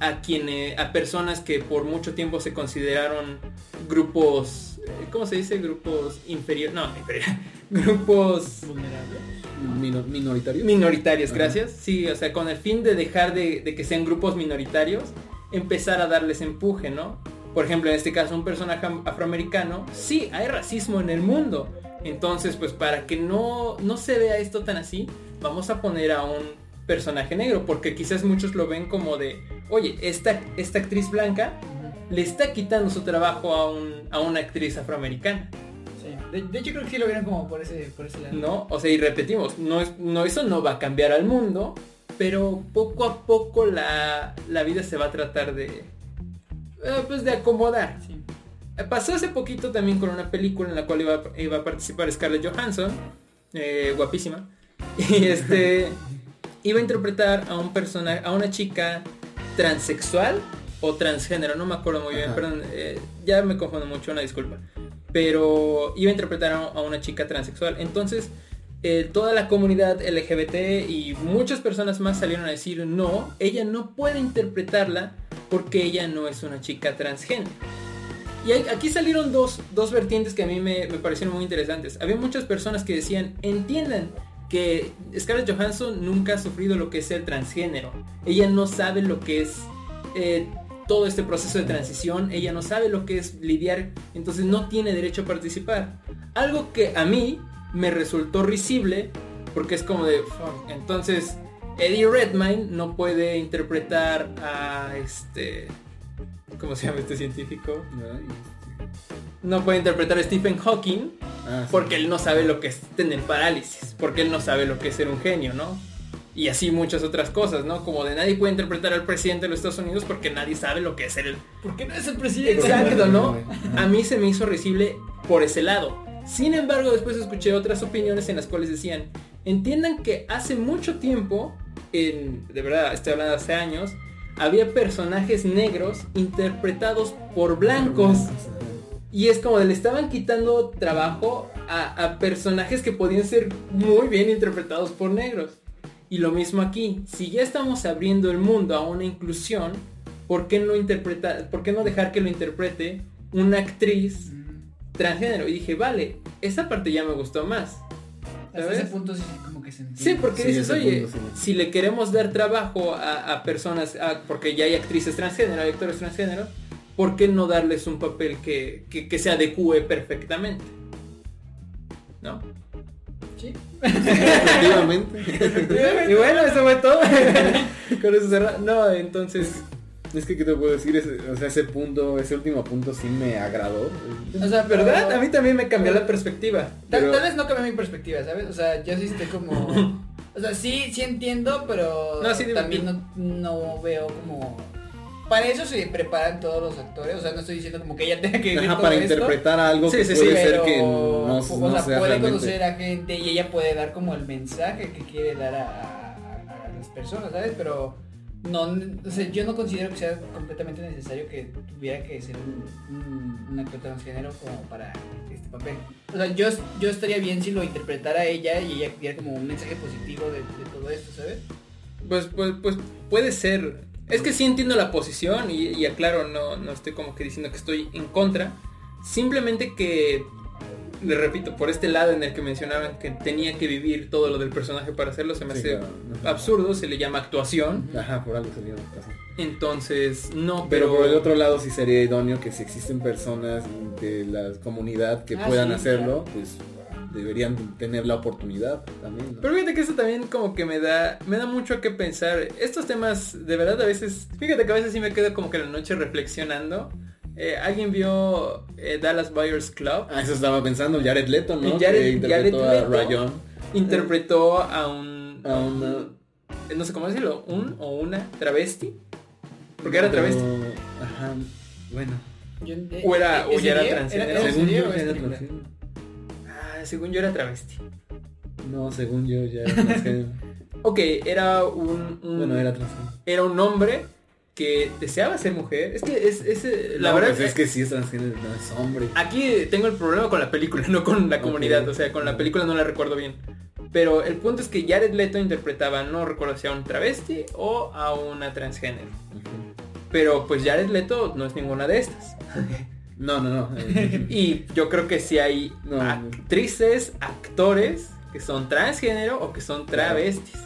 Speaker 1: a quienes, a personas que por mucho tiempo se consideraron grupos, eh, ¿cómo se dice? Grupos inferiores, no, inferior, <laughs> grupos
Speaker 2: Vulnerable.
Speaker 3: Mino- minoritario.
Speaker 1: minoritarios,
Speaker 3: Ajá.
Speaker 1: gracias. Sí, o sea, con el fin de dejar de, de que sean grupos minoritarios, empezar a darles empuje, ¿no? Por ejemplo, en este caso, un personaje am- afroamericano, sí, hay racismo en el mundo. Entonces, pues para que no, no se vea esto tan así, vamos a poner a un personaje negro, porque quizás muchos lo ven como de, oye, esta, esta actriz blanca le está quitando su trabajo a, un, a una actriz afroamericana.
Speaker 2: De, de hecho creo que sí lo vieron como por ese, por ese lado.
Speaker 1: ¿no? O sea, y repetimos, no es, no, eso no va a cambiar al mundo, pero poco a poco la, la vida se va a tratar de, eh, pues de acomodar.
Speaker 2: Sí.
Speaker 1: Eh, Pasó hace poquito también con una película en la cual iba, iba a participar Scarlett Johansson, eh, guapísima, <laughs> y este iba a interpretar a un personaje, a una chica transexual o transgénero, no me acuerdo muy bien,
Speaker 3: Ajá.
Speaker 1: perdón, eh, ya me confundo mucho, una disculpa. Pero iba a interpretar a, a una chica transexual. Entonces, eh, toda la comunidad LGBT y muchas personas más salieron a decir, no, ella no puede interpretarla porque ella no es una chica transgénero. Y hay- aquí salieron dos, dos vertientes que a mí me, me parecieron muy interesantes. Había muchas personas que decían, entiendan que Scarlett Johansson nunca ha sufrido lo que es ser transgénero. Ella no sabe lo que es eh, todo este proceso de transición. Ella no sabe lo que es lidiar. Entonces no tiene derecho a participar. Algo que a mí me resultó risible porque es como de, entonces Eddie Redmayne no puede interpretar a este... ¿Cómo se llama este científico? No puede interpretar a Stephen Hawking
Speaker 3: ah, sí.
Speaker 1: porque él no sabe lo que es tener parálisis, porque él no sabe lo que es ser un genio, ¿no? Y así muchas otras cosas, ¿no? Como de nadie puede interpretar al presidente de los Estados Unidos porque nadie sabe lo que es ser el...
Speaker 2: ¿Por qué no es el presidente?
Speaker 1: Exacto, ¿no? A mí se me hizo risible por ese lado. Sin embargo, después escuché otras opiniones en las cuales decían, entiendan que hace mucho tiempo, en, de verdad, estoy hablando hace años, había personajes negros interpretados por blancos. Y es como de le estaban quitando trabajo a, a personajes que podían ser muy bien interpretados por negros. Y lo mismo aquí, si ya estamos abriendo el mundo a una inclusión, ¿por qué no interpreta, por qué no dejar que lo interprete una actriz transgénero. Y dije, vale, esa parte ya me gustó más.
Speaker 2: Hasta
Speaker 1: ¿sabes?
Speaker 2: ese punto sí, como que se entiende.
Speaker 1: Sí, porque
Speaker 3: Sí,
Speaker 1: dices, oye,
Speaker 3: punto sí lo-
Speaker 1: si le queremos dar trabajo a, a personas, a- porque ya hay actrices transgénero, hay actores transgénero, ¿por qué no darles un papel que, que, que se adecue perfectamente? ¿No?
Speaker 2: Sí.
Speaker 3: Efectivamente.
Speaker 1: y bueno, eso fue todo. <laughs> Con eso cerra- No, entonces...
Speaker 3: Es que, ¿qué te puedo decir? Ese- o sea, ese punto, ese último punto sí me agradó.
Speaker 2: O sea, pero-
Speaker 1: ¿Verdad? A mí también me cambió la perspectiva.
Speaker 2: Tal,
Speaker 3: Pero-
Speaker 2: tal vez no cambió mi perspectiva, ¿sabes? O sea, yo sí estoy como... <laughs> O sea, sí, sí entiendo, pero
Speaker 1: No, sí, dime,
Speaker 2: también no veo como... Para eso se preparan todos los actores, o sea, no estoy diciendo como que ella tenga que vivir
Speaker 3: Ajá,
Speaker 2: todo
Speaker 3: para
Speaker 2: esto,
Speaker 3: interpretar algo
Speaker 1: Sí,
Speaker 3: que
Speaker 1: sí,
Speaker 3: puede
Speaker 1: sí,
Speaker 3: ser que no,
Speaker 2: o sea, puede
Speaker 3: realmente.
Speaker 2: conocer a gente y ella puede dar como el mensaje que quiere dar a, a- a las personas, ¿sabes? Pero no, o sea, yo no considero que sea completamente necesario que tuviera que ser un, un- un actor transgénero como para este papel. O sea, yo, yo estaría bien si lo interpretara ella y ella diera como un mensaje positivo de, de todo esto, ¿sabes?
Speaker 1: Pues, pues, pues puede ser. Es que sí entiendo la posición y, y aclaro, no, no estoy como que diciendo que estoy en contra. Simplemente que, le repito, por este lado en el que mencionaban que tenía que vivir todo lo del personaje para hacerlo, se me
Speaker 3: Sí,
Speaker 1: hace
Speaker 3: claro.
Speaker 1: Absurdo, se le llama actuación.
Speaker 3: Ajá, por algo sería la razón.
Speaker 1: Entonces, no,
Speaker 3: Pero
Speaker 1: pero...
Speaker 3: por el otro lado sí sería idóneo que si existen personas de la comunidad que
Speaker 2: Ah,
Speaker 3: puedan
Speaker 2: sí,
Speaker 3: hacerlo, pues deberían tener la oportunidad también. ¿no?
Speaker 1: Pero fíjate que eso también como que me da, me da mucho que pensar. Estos temas, de verdad, a veces, fíjate que a veces sí me quedo como que en la noche reflexionando. Eh, ¿Alguien vio eh, Dallas Buyers Club?
Speaker 3: Ah, eso estaba pensando, Jared Leto, ¿no?
Speaker 1: Jared-
Speaker 3: que interpretó
Speaker 1: Jared
Speaker 3: a
Speaker 1: Leto.
Speaker 3: Rayon.
Speaker 1: Interpretó a un,
Speaker 3: A una-
Speaker 1: eh, no sé cómo decirlo, un o una travesti. Porque era travesti.
Speaker 3: Pero- Ajá, bueno.
Speaker 2: Yo-
Speaker 1: O era- o
Speaker 2: ¿es
Speaker 1: ya era transgénero.
Speaker 2: ¿Era
Speaker 3: según yo era
Speaker 1: travesti.
Speaker 3: No, según yo ya era transgénero. <laughs>
Speaker 1: Ok, era un, un-
Speaker 3: bueno, era transgénero.
Speaker 1: era un hombre que deseaba ser mujer. Es que es, es, eh, la
Speaker 3: No,
Speaker 1: verdad
Speaker 3: pues es que sí es transgénero, no es hombre.
Speaker 1: Aquí tengo el problema con la película, <laughs> no con la comunidad. O sea, con la película no la recuerdo bien. Pero el punto es que Jared Leto interpretaba, no recuerdo si a un travesti o a una transgénero. Pero pues Jared Leto no es ninguna de estas.
Speaker 3: No, no, no. <laughs>
Speaker 1: Y yo creo que si hay
Speaker 3: No.
Speaker 1: actrices, actores que son transgénero o que son travestis.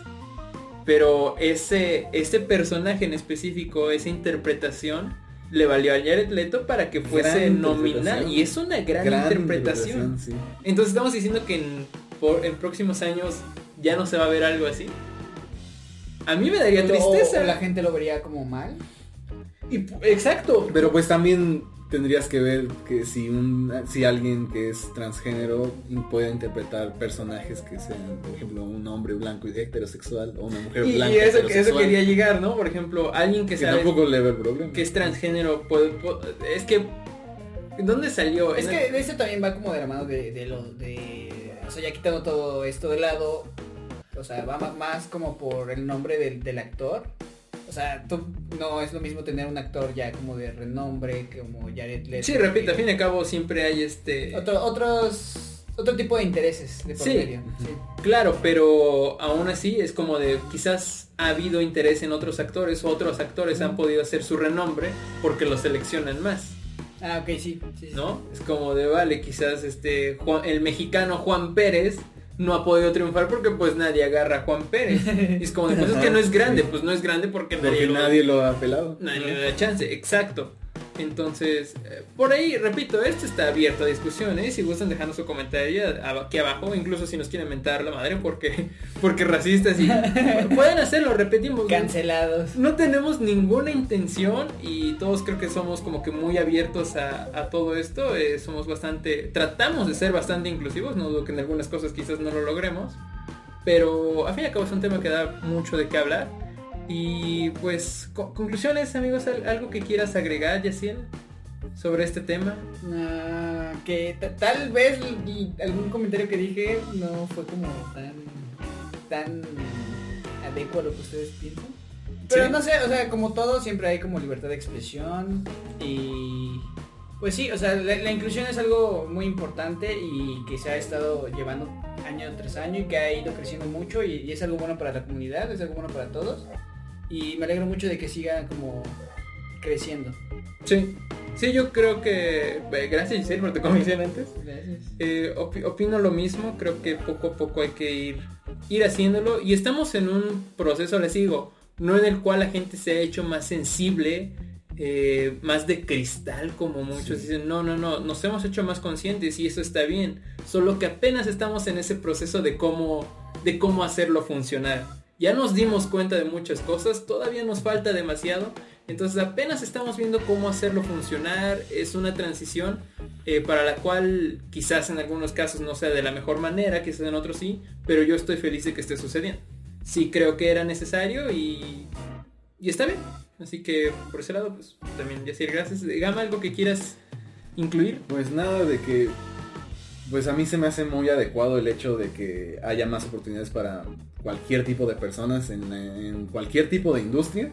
Speaker 1: Pero ese, ese personaje en específico, esa interpretación, le valió a Jared Leto para que fuese nominado. Y es una gran,
Speaker 3: gran
Speaker 1: interpretación.
Speaker 3: sí.
Speaker 1: Entonces estamos diciendo que en, por- en próximos años ya no se va a ver algo así. A mí me daría tristeza.
Speaker 2: o la gente lo vería como mal.
Speaker 1: Y exacto.
Speaker 3: Pero pues también tendrías que ver que si un si alguien que es transgénero puede interpretar personajes que sean, por ejemplo, un hombre blanco y heterosexual o una mujer
Speaker 1: y,
Speaker 3: blanca
Speaker 1: y eso, eso
Speaker 3: heterosexual,
Speaker 1: quería llegar, ¿no? Por ejemplo, alguien que
Speaker 3: que
Speaker 1: sabe
Speaker 3: tampoco le ve el problema.
Speaker 1: que es transgénero puede, es que ¿dónde salió?
Speaker 2: Es que eso también va como de la mano de, de lo de. O sea, ya quitando todo esto de lado. O sea, va más como por el nombre del, del actor. O sea, tú no es lo mismo tener un actor ya como de renombre, como Jared Leto.
Speaker 1: Sí, repito, al fin y al cabo siempre hay este
Speaker 2: Otro, otros. Otro tipo de intereses de por
Speaker 1: Sí.
Speaker 2: medio. Sí.
Speaker 1: Claro, pero aún así es como de quizás ha habido interés en otros actores o otros actores han podido hacer su renombre porque los seleccionan más,
Speaker 2: Ah, ok, sí. sí, sí.
Speaker 1: ¿no? Es como de vale, quizás este Juan- el mexicano Juan Pérez no ha podido triunfar porque pues nadie agarra a Juan Pérez. Y es como de pues es que no es <laughs> grande, pues no es grande porque nadie
Speaker 3: Porque
Speaker 1: lo,
Speaker 3: nadie lo ha apelado.
Speaker 1: nadie le da chance, exacto. Entonces, eh, por ahí, repito, esto está abierto a discusiones. Si gustan dejarnos su comentario aquí abajo, incluso si nos quieren mentar la madre porque, <laughs> porque racistas y <laughs> pueden hacerlo, repetimos. ¿no?
Speaker 2: Cancelados.
Speaker 1: No tenemos ninguna intención y todos creo que somos como que muy abiertos a, a todo esto. eh, somos bastante, tratamos de ser bastante inclusivos, no dudo que en algunas cosas quizás no lo logremos. Pero a fin y al cabo es un tema que da mucho de qué hablar. Y pues, co- conclusiones amigos, ¿Al- algo que quieras agregar, Yaciel, sobre este tema.
Speaker 2: Ah, que ta- tal vez algún comentario que dije no fue como tan tan adecuado a lo que ustedes piensan. Pero
Speaker 1: Sí.
Speaker 2: no sé, o sea, como todo siempre hay como libertad de expresión y pues sí, o sea, la, la inclusión es algo muy importante y que se ha estado llevando año tras año y que ha ido creciendo mucho y, y es algo bueno para la comunidad, es algo bueno para todos y me alegro mucho de que siga como creciendo.
Speaker 1: Sí, Sí, yo creo que... eh, Gracias Giselle por tu comisión antes.
Speaker 2: Gracias.
Speaker 1: Eh, opi- opino lo mismo, creo que poco a poco hay que ir, ir haciéndolo y estamos en un proceso, les digo, no en el cual la gente se ha hecho más sensible, eh, más de cristal como muchos dicen, no, no, no, nos hemos hecho más conscientes y eso está bien, solo que apenas estamos en ese proceso de cómo, de cómo hacerlo funcionar. Ya nos dimos cuenta de muchas cosas, todavía nos falta demasiado, entonces apenas estamos viendo cómo hacerlo funcionar, es una transición eh, para la cual quizás en algunos casos no sea de la mejor manera, quizás en otros sí, pero yo estoy feliz de que esté sucediendo. Sí creo que era necesario y, y está bien. Así que por ese lado, pues también decir gracias. Gama, algo que quieras incluir.
Speaker 3: Pues nada de que, pues a mí se me hace muy adecuado el hecho de que haya más oportunidades para cualquier tipo de personas en, en cualquier tipo de industria.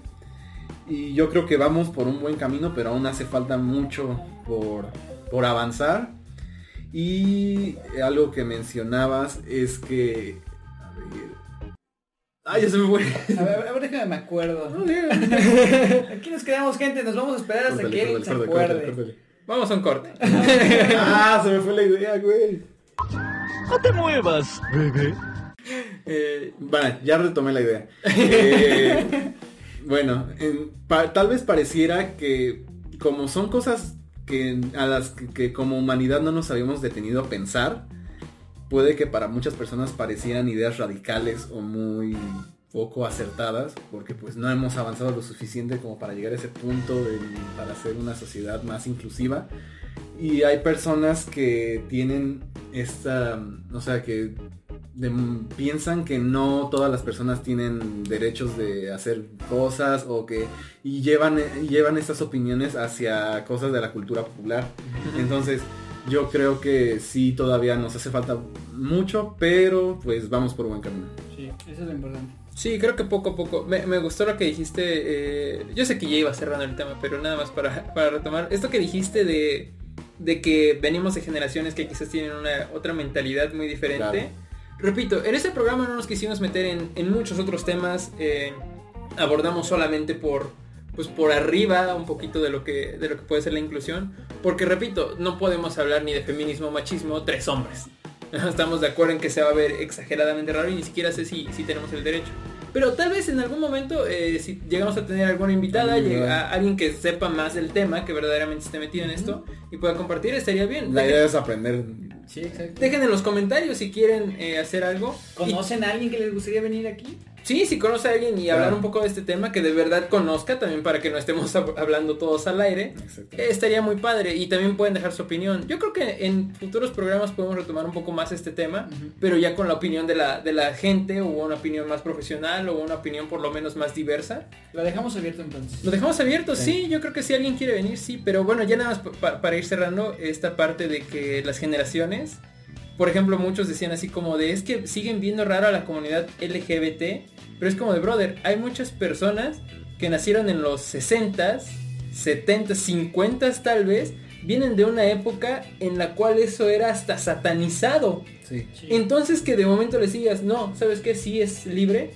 Speaker 3: Y yo creo que vamos por un buen camino, pero aún hace falta mucho por, por avanzar. Y algo que mencionabas es que... A ver... Ay, ya se me fue.
Speaker 2: A ver, a ver, déjame me acuerdo. Aquí nos quedamos, gente. Nos vamos a esperar hasta
Speaker 3: Córtale,
Speaker 2: que él
Speaker 3: córtale,
Speaker 2: se acuerde.
Speaker 1: Vamos a un corte. <laughs>
Speaker 3: Ah, se me fue la idea, güey.
Speaker 4: No te muevas, bebé.
Speaker 1: Eh,
Speaker 3: Vale, ya retomé la idea. <laughs> Eh, bueno, en- pa- tal vez pareciera que como son cosas que a las que, que como humanidad no nos habíamos detenido a pensar, puede que para muchas personas parecieran ideas radicales o muy poco acertadas, porque pues no hemos avanzado lo suficiente como para llegar a ese punto de- para ser una sociedad más inclusiva. Y hay personas que tienen esta, o sea, que de- piensan que no todas las personas tienen derechos de hacer cosas o que y llevan llevan estas opiniones hacia cosas de la cultura popular. Entonces, yo creo que sí todavía nos hace falta mucho, pero pues vamos por buen camino.
Speaker 2: Sí, eso es lo importante.
Speaker 1: Sí, creo que poco a poco. Me, me gustó lo que dijiste. eh, yo sé que ya iba cerrando el tema, pero nada más para, para retomar. Esto que dijiste de, de que venimos de generaciones que quizás tienen una otra mentalidad muy diferente.
Speaker 3: Claro.
Speaker 1: Repito, en este programa no nos quisimos meter en, en muchos otros temas. eh, abordamos solamente por pues por arriba un poquito de lo que de lo que puede ser la inclusión porque repito no podemos hablar ni de feminismo machismo tres hombres <laughs> estamos de acuerdo en que se va a ver exageradamente raro y ni siquiera sé si, si tenemos el derecho pero tal vez en algún momento eh, si llegamos a tener alguna invitada
Speaker 3: Alguien,
Speaker 1: llega-
Speaker 3: ¿verdad?
Speaker 1: a- alguien que sepa más del tema que verdaderamente esté metido en esto y pueda compartir estaría bien
Speaker 3: La
Speaker 1: Dejen-
Speaker 3: idea es aprender.
Speaker 2: Sí, exacto.
Speaker 1: dejen en los comentarios si quieren eh, hacer algo Y-
Speaker 2: ¿Conocen a alguien que les gustaría venir aquí?
Speaker 1: Sí, si conoce a alguien y hablar un poco de este tema, que de verdad conozca, también para que no estemos hab- hablando todos al aire, eh, estaría muy padre y también pueden dejar su opinión. Yo creo que en futuros programas podemos retomar un poco más este tema, pero ya con la opinión de la, de la gente o una opinión más profesional o una opinión por lo menos más diversa.
Speaker 2: Lo dejamos abierto entonces.
Speaker 1: Lo dejamos abierto, sí.
Speaker 3: Sí.
Speaker 1: yo creo que si alguien quiere venir, sí, pero bueno, ya nada más pa- pa- para ir cerrando esta parte de que las generaciones, por ejemplo, muchos decían así como de, es que siguen viendo raro a la comunidad LGBT, pero es como de, brother, hay muchas personas que nacieron en los 60s, 70s, 50s tal vez, vienen de una época en la cual eso era hasta satanizado.
Speaker 3: Sí.
Speaker 1: Entonces que de momento les digas, no, ¿sabes qué? Sí es libre.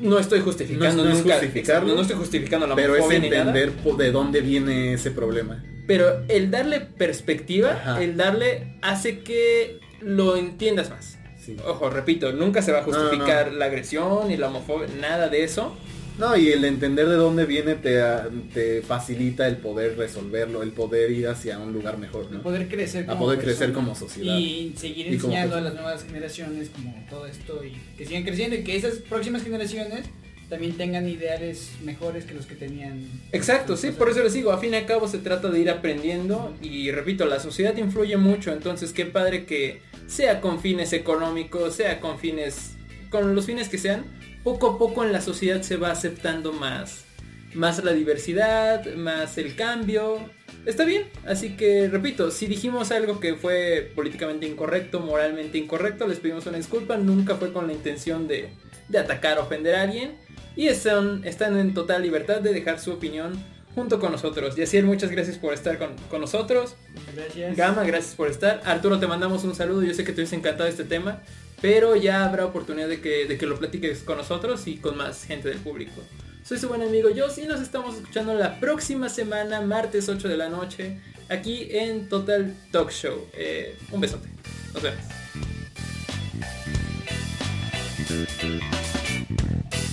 Speaker 1: No estoy justificando
Speaker 3: No no
Speaker 1: nunca- no estoy justificando la
Speaker 3: Pero es entender de dónde viene ese problema.
Speaker 1: Pero el darle perspectiva,
Speaker 3: Ajá.
Speaker 1: el darle hace que lo entiendas más.
Speaker 3: Sí.
Speaker 1: Ojo, repito, nunca se va a
Speaker 3: No, no,
Speaker 1: justificar la agresión y la homofobia, nada de eso.
Speaker 3: No, y el entender de dónde viene te, ah, te facilita el poder resolverlo, el poder ir hacia un lugar mejor, ¿no?
Speaker 2: poder crecer
Speaker 3: A poder crecer como sociedad.
Speaker 2: y seguir
Speaker 3: Y como
Speaker 2: enseñando a las nuevas generaciones como todo esto y que sigan creciendo y que esas próximas generaciones también tengan ideales mejores que los que tenían
Speaker 1: Exacto, sí, por eso les digo, a fin y al cabo se trata de ir aprendiendo y repito, la sociedad influye mucho, entonces qué padre que sea con fines económicos, sea con fines, con los fines que sean, poco a poco en la sociedad se va aceptando más, más la diversidad, más el cambio, está bien, así que repito, si dijimos algo que fue políticamente incorrecto, moralmente incorrecto, les pedimos una disculpa, nunca fue con la intención de, de atacar ofender a alguien. Y están, están en total libertad de dejar su opinión junto con nosotros. Yaciel, muchas gracias por estar con, con nosotros.
Speaker 2: gracias
Speaker 1: Gama, gracias por estar. Arturo, te mandamos un saludo. Yo sé que te hubiese encantado este tema, pero ya habrá oportunidad de que, de que lo platiques con nosotros y con más gente del público. Soy su buen amigo Joss y nos estamos escuchando la próxima semana, martes 8 de la noche, aquí en Total Talk Show. Eh, un besote. Nos vemos.